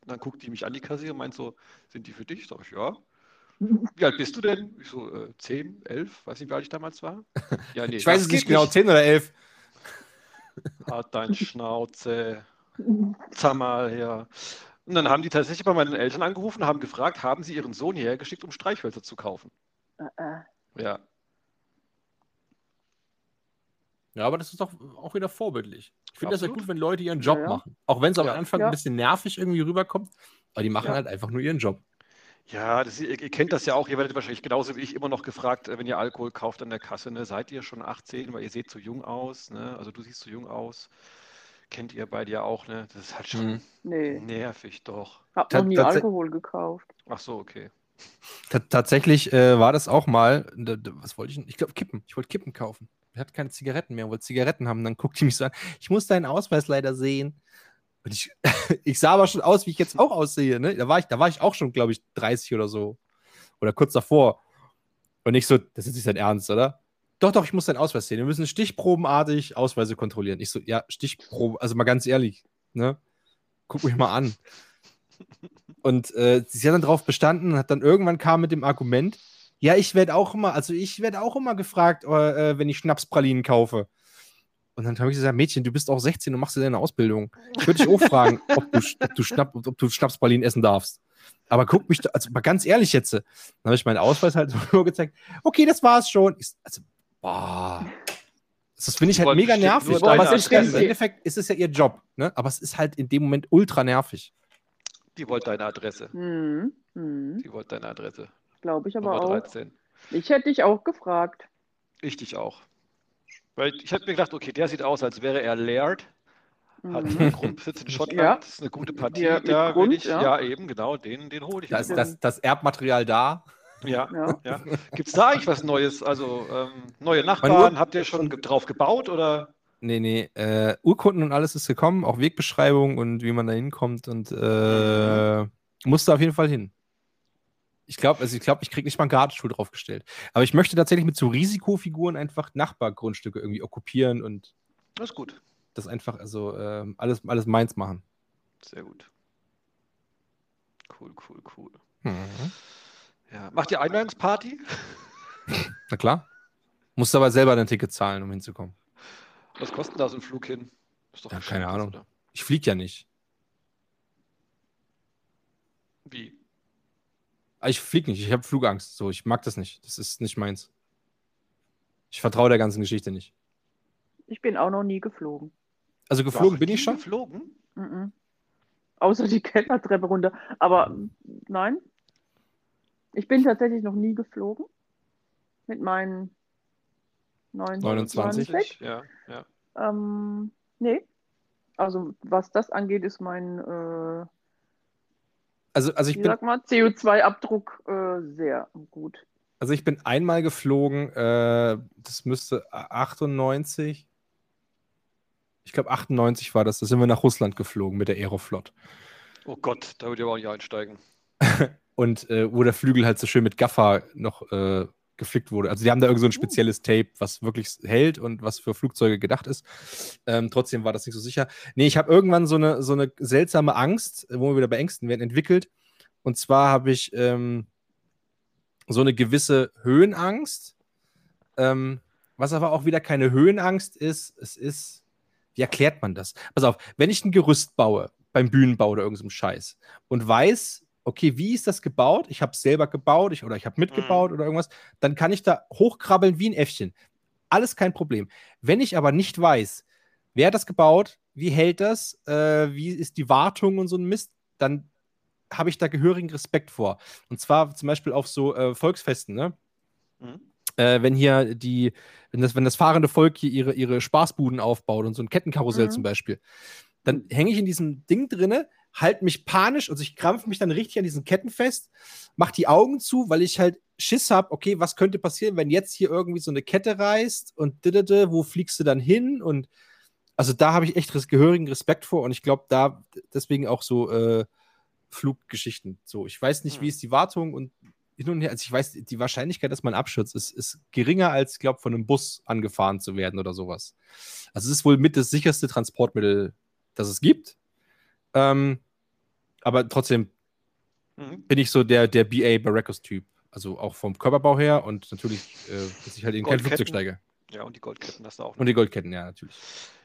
Und dann guckt die mich an, die Kassiererin, und meint so, sind die für dich? Sag ich, ja. Wie alt bist du denn? Ich so, äh, 10, 11, weiß nicht, wie alt ich damals war. Ja, nee, ich weiß es nicht genau, 10 oder 11. Hat dein Schnauze. Mal her. Und dann haben die tatsächlich bei meinen Eltern angerufen und haben gefragt, haben sie ihren Sohn hierher geschickt, um Streichhölzer zu kaufen? Uh -uh. Ja. Ja, aber das ist doch auch wieder vorbildlich. Ich finde das ja gut, wenn Leute ihren Job ja, ja. machen. Auch wenn es am ja, Anfang ein bisschen nervig irgendwie rüberkommt, aber die machen halt einfach nur ihren Job. Ja, das, ihr, ihr, kennt das ja auch. Ihr werdet wahrscheinlich genauso wie ich immer noch gefragt, äh, wenn ihr Alkohol kauft an der Kasse, ne, seid ihr schon 18, weil ihr seht so jung aus, ne? Also du siehst so jung aus. Kennt ihr bei dir auch, ne? Das ist halt schon mhm. nee. nervig, doch. Hab noch nie Alkohol gekauft. Ach so, okay. tatsächlich äh, war das auch mal, was wollte ich? Ich glaube, Kippen. Ich wollte Kippen kaufen hat keine Zigaretten mehr und wollte Zigaretten haben. Dann guckt die mich so an, ich muss deinen Ausweis leider sehen. Und ich, ich sah aber schon aus, wie ich jetzt auch aussehe. Ne? Da, war ich, da war ich auch schon, glaube ich, 30 oder so. Oder kurz davor. Und ich so, das ist nicht dein Ernst, oder? Doch, doch, ich muss deinen Ausweis sehen. Wir müssen stichprobenartig Ausweise kontrollieren. Ich so, ja, Stichprobe, also mal ganz ehrlich, ne? Guck mich mal an. Und äh, sie hat dann darauf bestanden und hat dann irgendwann kam mit dem Argument, ja, ich werde auch immer, also ich werde auch immer gefragt, äh, wenn ich Schnapspralinen kaufe. Und dann habe ich gesagt, Mädchen, du bist auch 16 und machst dir deine Ausbildung. Ich würde dich auch fragen, ob du, ob, du Schnapp, ob du Schnapspralinen essen darfst. Aber guck mich, also mal ganz ehrlich jetzt. Dann habe ich meinen Ausweis halt nur gezeigt. Okay, das war's schon. Ich, also, boah. Das finde ich halt mega nervig. Aber ist, im Endeffekt ist es ja ihr Job. Ne? Aber es ist halt in dem Moment ultra nervig. Die wollte deine Adresse. Mhm. Mhm. Die wollte deine Adresse. Glaube ich aber Nummer auch. 13. Ich hätte dich auch gefragt. Richtig auch. Weil ich habe mir gedacht, okay, der sieht aus, als wäre er Laird. Hat Mhm. einen Grundbesitz in Schottland. Ja. Das ist eine gute Partie. Ja, da will Grund, ich, ja. ja. eben, genau, den, den hole ich. Da ist mir. das, das Erbmaterial da. Ja, Ja. ja. Gibt es da eigentlich was Neues? Also ähm, neue Nachbarn, habt ihr schon ge drauf gebaut oder? Nee, nee, äh, Urkunden und alles ist gekommen, auch Wegbeschreibung und wie man da hinkommt und äh, musste auf jeden Fall hin. Ich glaube, also ich glaube, ich kriege nicht mal einen Gartenstuhl draufgestellt. Aber ich möchte tatsächlich mit so Risikofiguren einfach Nachbargrundstücke irgendwie okkupieren und Das ist gut. das einfach, also ähm, alles, alles meins machen. Sehr gut. Cool, cool, cool. Mhm. Ja. Macht ihr Einweihungsparty? Na klar. Musst aber selber dein Ticket zahlen, um hinzukommen. Was kostet da so ein Flug hin? Ist doch Ja, keine Ahnung. oder? Ich fliege ja nicht. Wie? Ah, Ich fliege nicht, ich habe Flugangst. So, ich mag das nicht. Das ist nicht meins. Ich vertraue der ganzen Geschichte nicht. Ich bin auch noch nie geflogen. Also geflogen Noch bin ich schon. Geflogen? Mhm. Außer die Kellertreppe runter. Aber nein. Ich bin tatsächlich noch nie geflogen. Mit meinen 29. 29. Ja, ja. Ähm, nee. Also was das angeht, ist mein, äh, Also, also ich wie bin sag mal, CO2-Abdruck äh, sehr gut. Also ich bin einmal geflogen, äh, das müsste 98. Ich glaube 98 war das. Da sind wir nach Russland geflogen mit der Aeroflot. Oh Gott, da würde ich aber auch nicht einsteigen. Und äh, wo der Flügel halt so schön mit Gaffer noch äh, geflickt wurde. Also die haben da irgend so ein spezielles Tape, was wirklich hält und was für Flugzeuge gedacht ist. Ähm, trotzdem war das nicht so sicher. Nee, ich habe irgendwann so eine, so eine seltsame Angst, wo wir wieder bei Ängsten werden, entwickelt. Und zwar habe ich ähm, so eine gewisse Höhenangst, ähm, was aber auch wieder keine Höhenangst ist. Es ist, wie erklärt man das? Pass auf, wenn ich ein Gerüst baue, beim Bühnenbau oder irgendeinem Scheiß und weiß, okay, wie ist das gebaut? Ich habe es selber gebaut ich, oder ich habe mitgebaut oder irgendwas, dann kann ich da hochkrabbeln wie ein Äffchen. Alles kein Problem. Wenn ich aber nicht weiß, wer hat das gebaut, wie hält das, äh, wie ist die Wartung und so ein Mist, dann habe ich da gehörigen Respekt vor. Und zwar zum Beispiel auf so äh, Volksfesten, ne? Mhm. Äh, wenn hier die, wenn das, wenn das fahrende Volk hier ihre, ihre Spaßbuden aufbaut und so ein Kettenkarussell Mhm. zum Beispiel, dann hänge ich in diesem Ding drinne, halte mich panisch, also ich krampfe mich dann richtig an diesen Ketten fest, mach die Augen zu, weil ich halt Schiss habe, okay, was könnte passieren, wenn jetzt hier irgendwie so eine Kette reißt und didede, wo fliegst du dann hin? Und also da habe ich echt res gehörigen Respekt vor und ich glaube, da deswegen auch so äh, Fluggeschichten. So, ich weiß nicht, wie Hm. ist die Wartung und hin und her. Also ich weiß, die Wahrscheinlichkeit, dass man abschützt, ist, ist geringer als, ich glaube, von einem Bus angefahren zu werden oder sowas. Also es ist wohl mit das sicherste Transportmittel, das es gibt. Ähm, aber trotzdem Mhm. bin ich so der, der BA Baracus-Typ. Also auch vom Körperbau her und natürlich, äh, dass ich halt in kein. Flugzeug steige. Ja, und die Goldketten hast du auch noch. Und die Goldketten, ja, natürlich.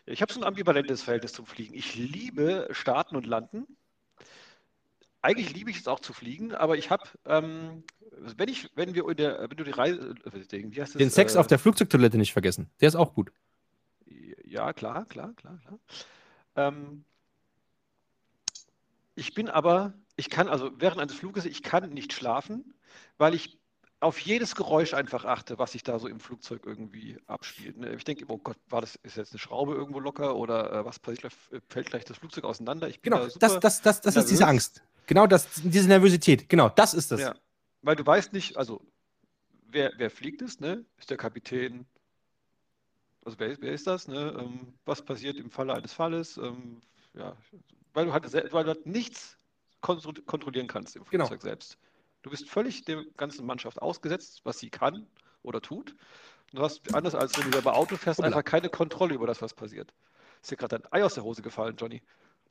Ich habe so ein ambivalentes Verhältnis zum Fliegen. Ich liebe Starten und Landen. Eigentlich liebe ich es auch zu fliegen, aber ich habe, ähm, wenn ich, wenn wir in der, wenn du die Reise, äh, wie heißt das? Den Sex äh, auf der Flugzeugtoilette nicht vergessen. Der ist auch gut. Ja, klar, klar, klar, klar. Ähm, ich bin aber, ich kann also während eines Fluges, ich kann nicht schlafen, weil ich auf jedes Geräusch einfach achte, was sich da so im Flugzeug irgendwie abspielt. ne? Ich denke oh Gott, war das, ist jetzt eine Schraube irgendwo locker oder äh, was passiert, fällt gleich das Flugzeug auseinander? Genau, da das, das, das, das ist diese. Angst. Genau das, diese Nervosität. Genau, das ist das. Ja, weil du weißt nicht, also wer, wer fliegt es, ne? Ist der Kapitän, also wer, wer ist das, ne? Ähm, was passiert im Falle eines Falles? Ähm, ja, weil du halt, weil du halt nichts kontro- kontrollieren kannst im Genau. Flugzeug selbst. Du bist völlig der ganzen Mannschaft ausgesetzt, was sie kann oder tut. Du hast, anders als wenn du selber Auto fährst, Hoppla. einfach keine Kontrolle über das, was passiert. Ist dir gerade dein Ei aus der Hose gefallen, Johnny?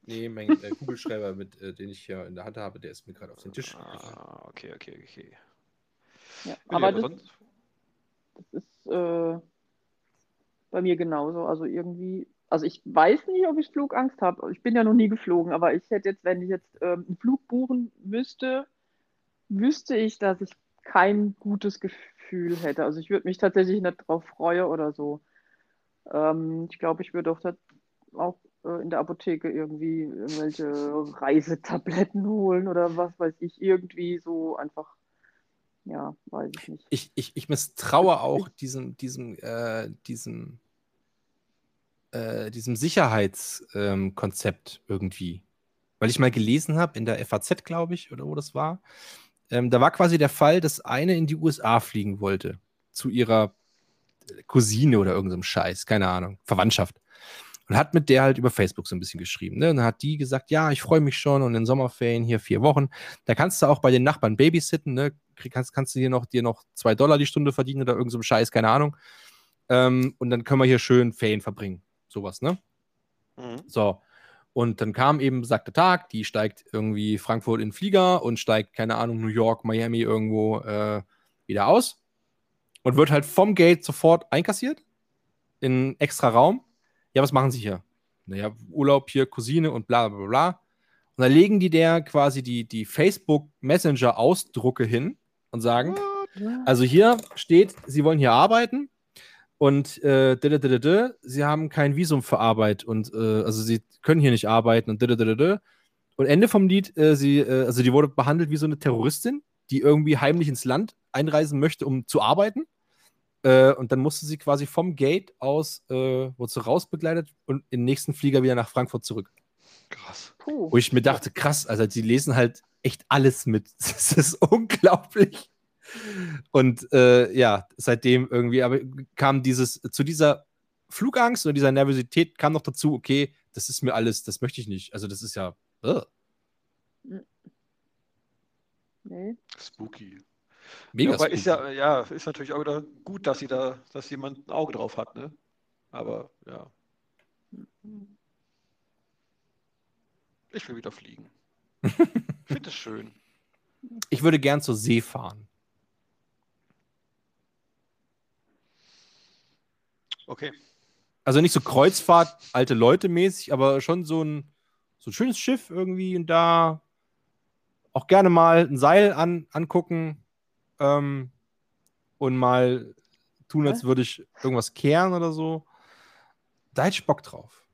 Nee, mein äh, Kugelschreiber, mit, äh, den ich hier in der Hand habe, der ist mir gerade auf den Tisch. gefallen. Ah, okay, okay, okay. Ja, Nee, aber das, das ist äh, bei mir genauso. Also irgendwie, also ich weiß nicht, ob ich Flugangst habe. Ich bin ja noch nie geflogen, aber ich hätte jetzt, wenn ich jetzt ähm, einen Flug buchen müsste, wüsste ich, dass ich kein gutes Gefühl hätte. Also ich würde mich tatsächlich nicht drauf freuen oder so. Ähm, ich glaube, ich würde auch, auch äh, in der Apotheke irgendwie irgendwelche Reisetabletten holen oder was weiß ich, irgendwie so einfach, ja, weiß ich nicht. Ich, ich, ich misstraue auch diesem, diesem, äh, diesem, äh, diesem Sicherheitskonzept irgendwie. Weil ich mal gelesen habe, in der FAZ, glaube ich, oder wo das war, ähm, da war quasi der Fall, dass eine in die USA fliegen wollte. Zu ihrer Cousine oder irgendeinem Scheiß, keine Ahnung, Verwandtschaft. Und hat mit der halt über Facebook so ein bisschen geschrieben. Ne? Und dann hat die gesagt, ja, ich freue mich schon und in Sommerferien hier vier Wochen. Da kannst du auch bei den Nachbarn babysitten, ne? Kannst, kannst du hier noch, dir noch zwei Dollar die Stunde verdienen oder irgendeinem Scheiß, keine Ahnung. Ähm, und dann können wir hier schön Ferien verbringen. Sowas, ne? Mhm. So. Und dann kam eben sagte Tag, die steigt irgendwie Frankfurt in den Flieger und steigt, keine Ahnung, New York, Miami irgendwo äh, wieder aus und wird halt vom Gate sofort einkassiert in extra Raum. Ja, was machen sie hier? Naja, Urlaub hier, Cousine und bla bla bla. Und dann legen die der quasi die, die Facebook Messenger Ausdrucke hin und sagen, also hier steht, sie wollen hier arbeiten und äh, sie haben kein Visum für Arbeit und äh, also sie können hier nicht arbeiten und und Ende vom Lied, äh, sie, äh, also die wurde behandelt wie so eine Terroristin, die irgendwie heimlich ins Land einreisen möchte, um zu arbeiten. Äh, und dann musste sie quasi vom Gate aus, äh, wurde sie rausbegleitet und im nächsten Flieger wieder nach Frankfurt zurück. Krass. Puh. Wo ich mir dachte, krass, also sie lesen halt echt alles mit. Das ist unglaublich. Und äh, ja, seitdem irgendwie, aber kam dieses, zu dieser Flugangst oder dieser Nervosität kam noch dazu, okay, das ist mir alles, das möchte ich nicht. Also das ist ja. Uh. Nee. Spooky. Mega ja, aber ist ja, ja, ist natürlich auch wieder gut, dass sie da, dass jemand ein Auge drauf hat, ne? Aber ja. Ich will wieder fliegen. ich finde es schön. Ich würde gern zur See fahren. Okay. Also nicht so Kreuzfahrt, alte Leute mäßig, aber schon so ein, so ein schönes Schiff irgendwie und da auch gerne mal ein Seil an, angucken ähm, und mal tun, als würde ich irgendwas kehren oder so. Da hätte ich Bock drauf.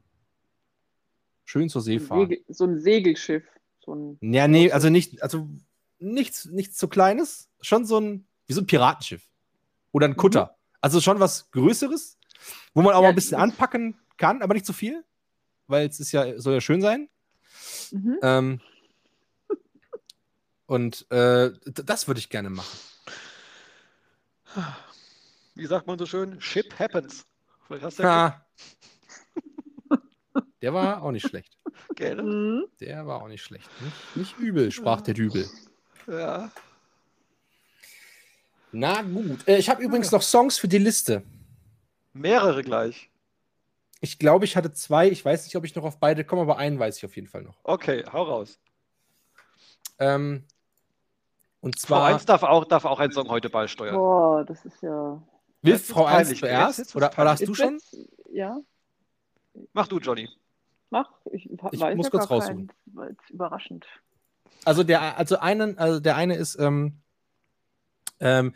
Schön zur See fahren. Segel, so ein Segelschiff. So ein ja, nee, also nicht, also nichts, nichts so Kleines. Schon so ein, wie so ein Piratenschiff. Oder ein. Kutter. Mhm. Also schon was Größeres, wo man auch ja, mal ein bisschen anpacken kann, aber nicht zu viel, weil es ist ja, soll ja schön sein. Mhm. Ähm, und äh, das würde ich gerne machen. Wie sagt man so schön? Ship happens. Ja. Der war auch nicht schlecht. Gell? Mhm. Der war auch nicht schlecht. Nicht, nicht übel, sprach der Dübel. Ja. Na gut. Äh, ich habe übrigens noch Songs für die Liste. Mehrere gleich. Ich glaube, ich hatte zwei. Ich weiß nicht, ob ich noch auf beide komme, aber einen weiß ich auf jeden Fall noch. Okay, hau raus. Ähm, und zwar. Frau 1 darf auch, darf auch einen Song heute beisteuern. Boah, das ist ja. Will Frau 1 zuerst? Oder, oder hast du schon? Ja. Mach du, Johnny. Mach, ich, ich muss ja kurz raussuchen. Kein, überraschend. Also der, also einen, also der eine ist ähm, ähm,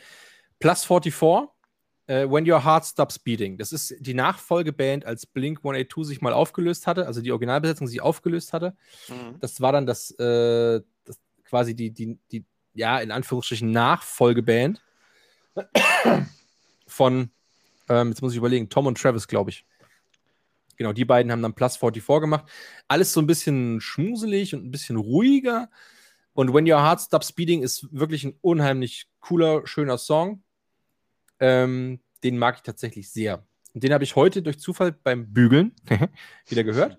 Plus 44, äh, When Your Heart Stops Beating. Das ist die Nachfolgeband, als Blink 182 sich mal aufgelöst hatte, also die Originalbesetzung sich aufgelöst hatte. Mhm. Das war dann das, äh, das quasi die, die, die, ja, in Anführungsstrichen Nachfolgeband von, ähm, jetzt muss ich überlegen, Tom und Travis, glaube ich. Genau, die beiden haben dann Plus 44 gemacht. Alles so ein bisschen schmuselig und ein bisschen ruhiger. Und When Your Heart Stops Beating ist wirklich ein unheimlich cooler, schöner Song. Ähm, den mag ich tatsächlich sehr. Und den habe ich heute durch Zufall beim Bügeln wieder gehört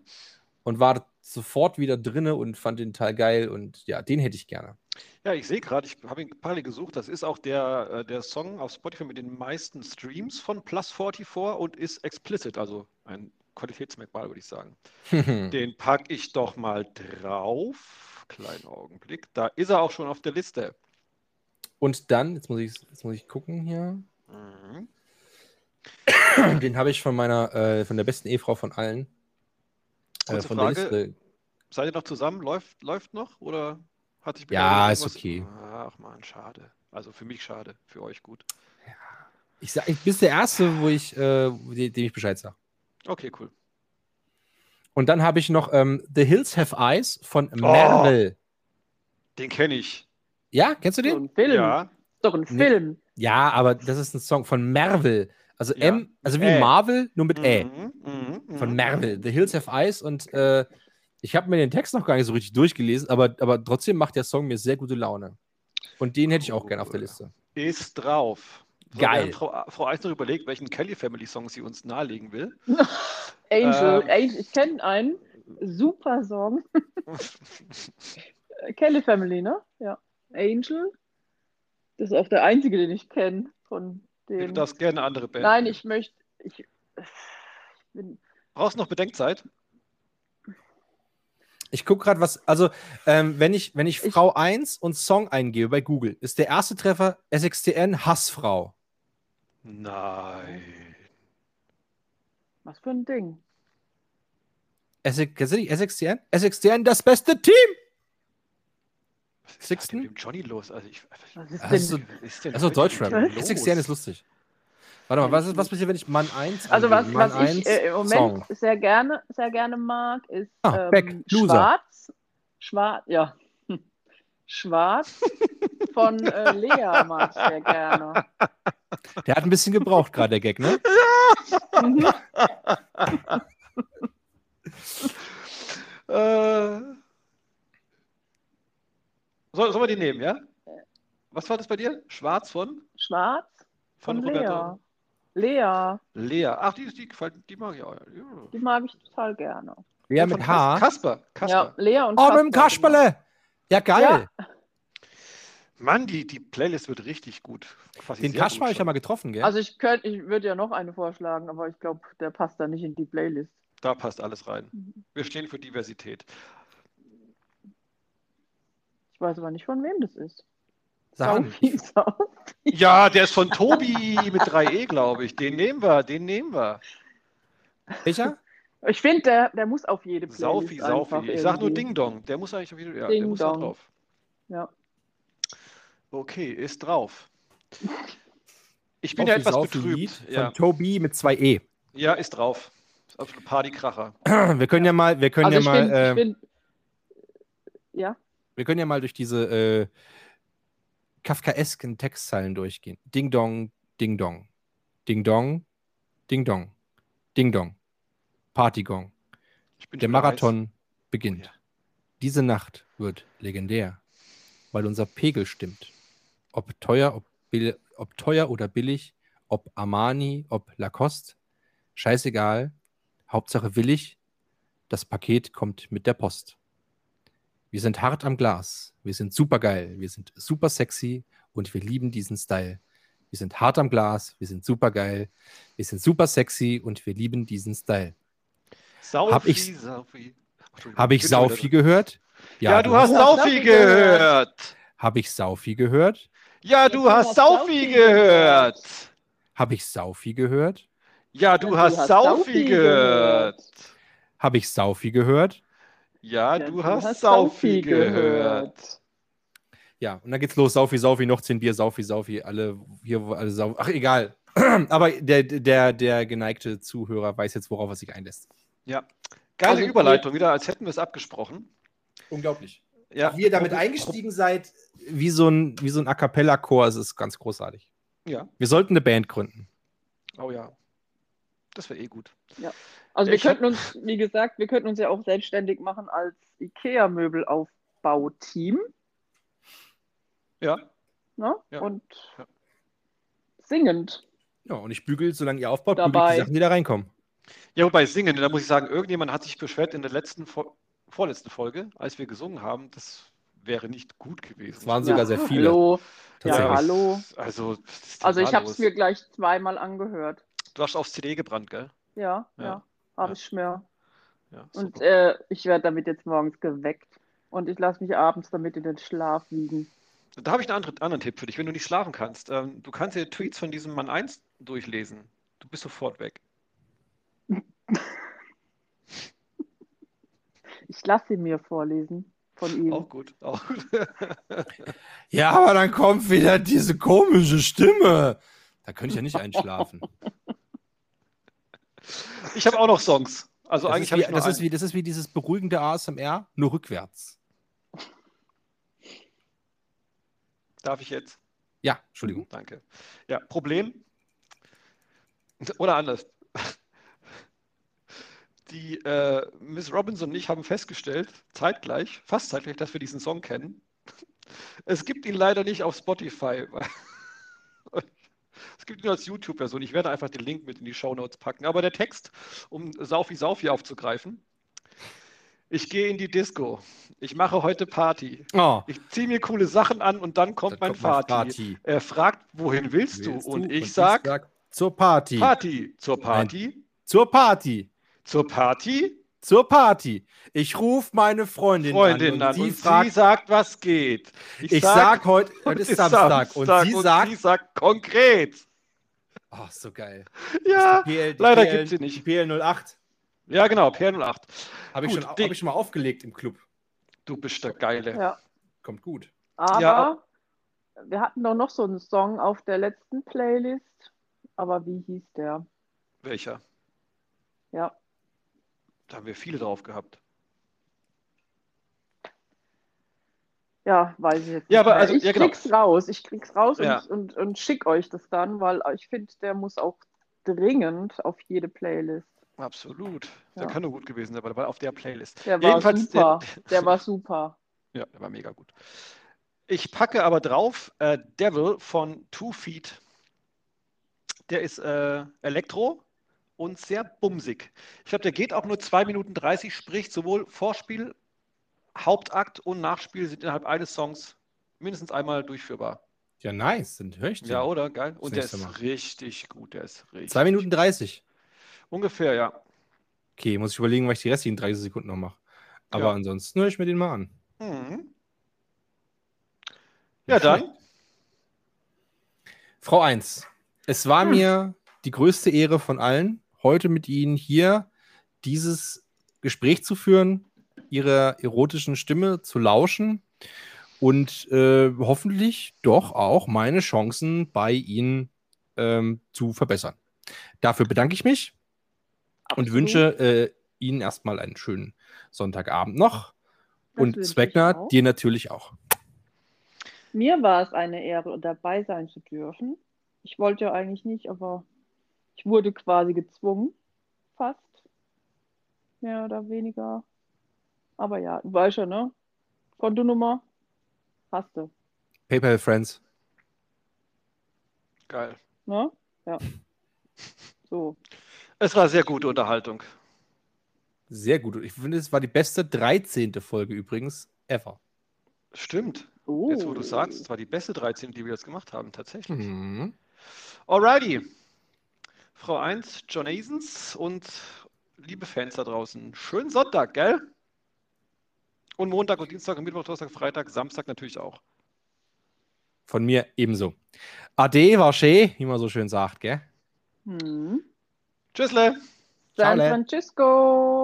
und war sofort wieder drinne und fand den Teil geil und ja, den hätte ich gerne. Ja, ich sehe gerade, ich habe ihn parallel gesucht, das ist auch der, äh, der Song auf Spotify mit den meisten Streams von Plus 44 und ist explicit, also ein Qualitätsmerkmal, würde ich sagen. Den packe ich doch mal drauf. Kleinen Augenblick. Da ist er auch schon auf der Liste. Und dann, jetzt muss ich, jetzt muss ich gucken hier. Mhm. Den habe ich von meiner, äh, von der besten Ehefrau von allen. Äh, von Frage, der Liste. Seid ihr noch zusammen? Läuft, läuft noch? Oder hat sich Ja, ist okay. Ach man, schade. Also für mich schade, für euch gut. Ja. Ich, sag, ich bist der Erste, wo ich, äh, dem ich Bescheid sage. Okay, cool. Und dann habe ich noch ähm, The Hills Have Eyes von oh, Merrill. Den kenne ich. Ja, kennst du den? Ja. Doch ein Nee. Film. Ja, aber das ist ein Song von Marvel. Also Ja. M, also wie Ä. Marvel, nur mit Ä. Mhm, mhm, Von mhm. Marvel. The Hills Have Eyes und äh, ich habe mir den Text noch gar nicht so richtig durchgelesen, aber, aber trotzdem macht der Song mir sehr gute Laune. Und den hätte ich auch gerne auf der Liste. Ist drauf. So, Geil. Frau, Frau Eis noch überlegt, welchen Kelly Family Song sie uns nahelegen will. Angel. Ähm. Angel. Ich kenne einen. Super Song. Kelly Family, ne? Ja. Angel. Das ist auch der einzige, den ich kenne von du den. darfst gerne andere Band. Nein, ich möchte. Ich, ich bin, Brauchst noch Bedenkzeit? Ich gucke gerade, was, also, ähm, wenn ich, wenn ich Ich- Frau 1 und Song eingebe bei Google, ist der erste Treffer SXTN Hassfrau. Nein. was für ein Ding. Du SXTN? SXTN, das beste Team! Was ist Sixten? denn mit dem Johnny los? Also ich, Was ist Also, denn? was ist denn Also Deutschrap. SXTN ist lustig. Warte mal, was, ist, was passiert, wenn ich Mann 1 Also was? Mann was ich 1, äh, im Moment Song. sehr gerne, sehr gerne mag, ist Ah, ähm, Beck. Schwarz. Schwarz, ja. Schwarz von äh, Lea mag ich sehr gerne. Der hat ein bisschen gebraucht gerade, der Gag, ne? Mhm. Äh, soll, sollen wir die nehmen, ja? Was war das bei dir? Schwarz von? Schwarz Von, von Lea. Roberto? Lea, Lea. Ach, die, die, die mag ich auch. Ja. die mag ich total gerne. Ja, Von mit H. Kasper. Kasper. Ja, Lea und Oh, mit dem Kasper, Kasperle! Ja, geil. Mann, die, die Playlist wird richtig gut. Quasi Den Kasper habe ich ja schon. mal getroffen, gell? Also ich könnte, ich würde ja noch eine vorschlagen, aber ich glaube, der passt da nicht in die Playlist. Da passt alles rein. Mhm. Wir stehen für Diversität. Ich weiß aber nicht, von wem das ist. Saufi. Ja, der ist von Tobi mit 3E, glaube ich. Den nehmen wir, den nehmen wir. Welcher? Ich finde, der, der muss auf jede Playlist Saufi, Saufi. Ich sag nur. Ding Dong. Der muss eigentlich wieder, ja, Ding der muss Dong. drauf. Ja. Okay, ist drauf. Ich bin Saufi, ja etwas Saufi betrübt. Lied Ja. Von Tobi mit zwei E. ja, ist drauf. Ist absolut Partykracher. Wir können ja mal, wir können Also ja ich mal, finde, äh, ich find, ja, wir können ja mal durch diese äh, Kafkaesken Textzeilen durchgehen. Ding Dong, Ding Dong. Ding Dong, Ding Dong. Ding Dong. Partygong. Der. Marathon beginnt. Ja. Diese Nacht wird legendär, weil unser Pegel stimmt. Ob teuer, ob, bill- ob teuer oder billig, ob Armani, ob Lacoste, scheißegal. Hauptsache willig, das Paket kommt mit der Post. Wir sind hart am Glas, wir sind super geil, wir sind super sexy und wir lieben diesen Style. Wir sind hart am Glas, wir sind super geil, wir sind super sexy und wir lieben diesen Style. Saufi, Hab ich- Saufi. Habe ich Saufi gehört? Ja, du hast hast Saufi gehört. Habe ich Saufi gehört? Ja, du du hast hast Saufi Saufi gehört. Habe ich Saufi gehört? Ja, du hast Saufi gehört. Habe ich Saufi gehört? Ja, Ja, du hast Saufi gehört. Ja, und dann geht's los. Saufi, Saufi, noch 10 Bier, Saufi, Saufi, alle hier, wo alle Saufi. Ach, egal. Aber der, der, der geneigte Zuhörer weiß jetzt, worauf er sich einlässt. Ja. Geile Also, Überleitung, wieder als hätten wir es abgesprochen. Unglaublich. Ja. Wie ihr damit eingestiegen seid, wie so ein, wie so ein A Cappella-Chor, es ist ganz großartig. Ja. Wir sollten eine Band gründen. Oh ja. Das wäre eh gut. Also wir Ich hab- könnten uns, wie gesagt, wir könnten uns ja auch selbstständig machen als IKEA-Möbelaufbauteam. Ja. Ne? Ja. Und Ja. singend. Ja, und ich bügel, solange ihr aufbaut, bügel Dabei. die Sachen, die da reinkommen. Ja, wobei singen, da muss ich sagen, irgendjemand hat sich beschwert in der letzten, vorletzten Folge, als wir gesungen haben, das wäre nicht gut gewesen. Es waren sogar sehr viele. Hallo. Ja, hallo. Also, Also ich habe es mir gleich zweimal angehört. Du hast aufs CD gebrannt, gell? Ja, Ja. ja, habe Ja. ich mir. Ja, Und äh, ich werde damit jetzt morgens geweckt. Und ich lasse mich abends damit in den Schlaf wiegen. Da habe ich einen anderen, anderen Tipp für dich, wenn du nicht schlafen kannst. Ähm, du kannst dir Tweets von diesem Mann 1 durchlesen. Du bist sofort weg. Ich lasse sie mir vorlesen von ihm. Auch gut. Auch gut. Ja, aber dann kommt wieder diese komische Stimme. Da könnte ich ja nicht einschlafen. Ich habe auch noch Songs. Also Das, eigentlich ist habe wie, ich nur das, ist einen. wie, das ist wie dieses beruhigende ASMR, nur rückwärts. Darf ich jetzt? Ja, Entschuldigung. Danke. Ja, Problem. Oder anders. Die äh, Miss Robinson und ich haben festgestellt, zeitgleich, fast zeitgleich, dass wir diesen Song kennen. Es gibt ihn leider nicht auf Spotify. Es gibt ihn als YouTube-Version. Ich werde einfach den Link mit in die Show Notes packen. Aber der Text, um Saufi Saufi aufzugreifen, ich gehe in die Disco. Ich mache heute Party. Oh, Ich ziehe mir coole Sachen an und dann kommt Dann mein kommt. Vati. Er fragt, wohin willst, willst du? Und du? ich sag, zur Party. Party. Zur Party. Zur Party. Zur Party. Zur Party. Ich rufe meine Freundin, Freundin an an. und Und sie fragt, sie sagt, was geht. ich sag heute, heute ist Samstag, und sie sagt, sie sagt konkret. oh, so geil. Ja, PL, leider PL, gibt's sie nicht. Die PL08 ja genau, PR08. habe ich, schon- hab ich schon mal aufgelegt im Club. Du bist der Geile. Ja. Kommt gut. Aber Ja. wir hatten doch noch so einen Song auf der letzten Playlist. Aber wie hieß der? Welcher? Ja. Da haben wir viele drauf gehabt. Ja, weiß ich jetzt Ja, nicht aber also- ich ja, genau. krieg's raus. Ich krieg's raus Ja. und, und, und schick euch das dann, weil ich finde, der muss auch dringend auf jede Playlist. Absolut. Der Ja. kann nur gut gewesen sein, aber der war auf der Playlist. Der war super. Der war super. Ja, der war mega gut. Ich packe aber drauf äh, Devil von Two Feet. Der ist äh, Elektro und sehr bumsig. Ich glaube, der geht auch nur 2 Minuten 30, sprich sowohl Vorspiel, Hauptakt und Nachspiel sind innerhalb eines Songs mindestens einmal durchführbar. Ja, nice. Dann höre ich den. Ja, oder? Geil. Und der ist Mal. richtig gut. Der ist richtig. 2 Minuten 30. Ungefähr, ja. Okay, muss ich überlegen, was ich die restlichen 30 Sekunden noch mache. Aber Ja. ansonsten höre ich mir den mal an. Mhm. Ja, dann. Frau 1, es war Hm. mir die größte Ehre von allen, heute mit Ihnen hier dieses Gespräch zu führen, Ihrer erotischen Stimme zu lauschen und äh, hoffentlich doch auch meine Chancen bei Ihnen ähm, zu verbessern. Dafür bedanke ich mich und Absolut. wünsche äh, Ihnen erstmal einen schönen Sonntagabend noch. Das und Zweckner, dir natürlich auch. Mir war es eine Ehre, dabei sein zu dürfen. Ich wollte ja eigentlich nicht, aber ich wurde quasi gezwungen. Fast. Mehr oder weniger. Aber ja, du weißt schon, ne? Kontonummer hast du. PayPal Friends. Geil. Ne? Ja. So. Es war sehr gute Unterhaltung. Sehr gut. Ich finde, es war die beste 13. Folge übrigens ever. Stimmt. Oh. Jetzt, wo du sagst, es war die beste 13, die wir jetzt gemacht haben, tatsächlich. Mhm. Alrighty. Frau 1, John Asens und liebe Fans da draußen, schönen Sonntag, gell? Und Montag und Dienstag und Mittwoch, Donnerstag, Freitag, Samstag natürlich auch. Von mir ebenso. Ade war schön, wie man so schön sagt, gell? Hm. Tschüssle. Ciao, San Le. Francisco.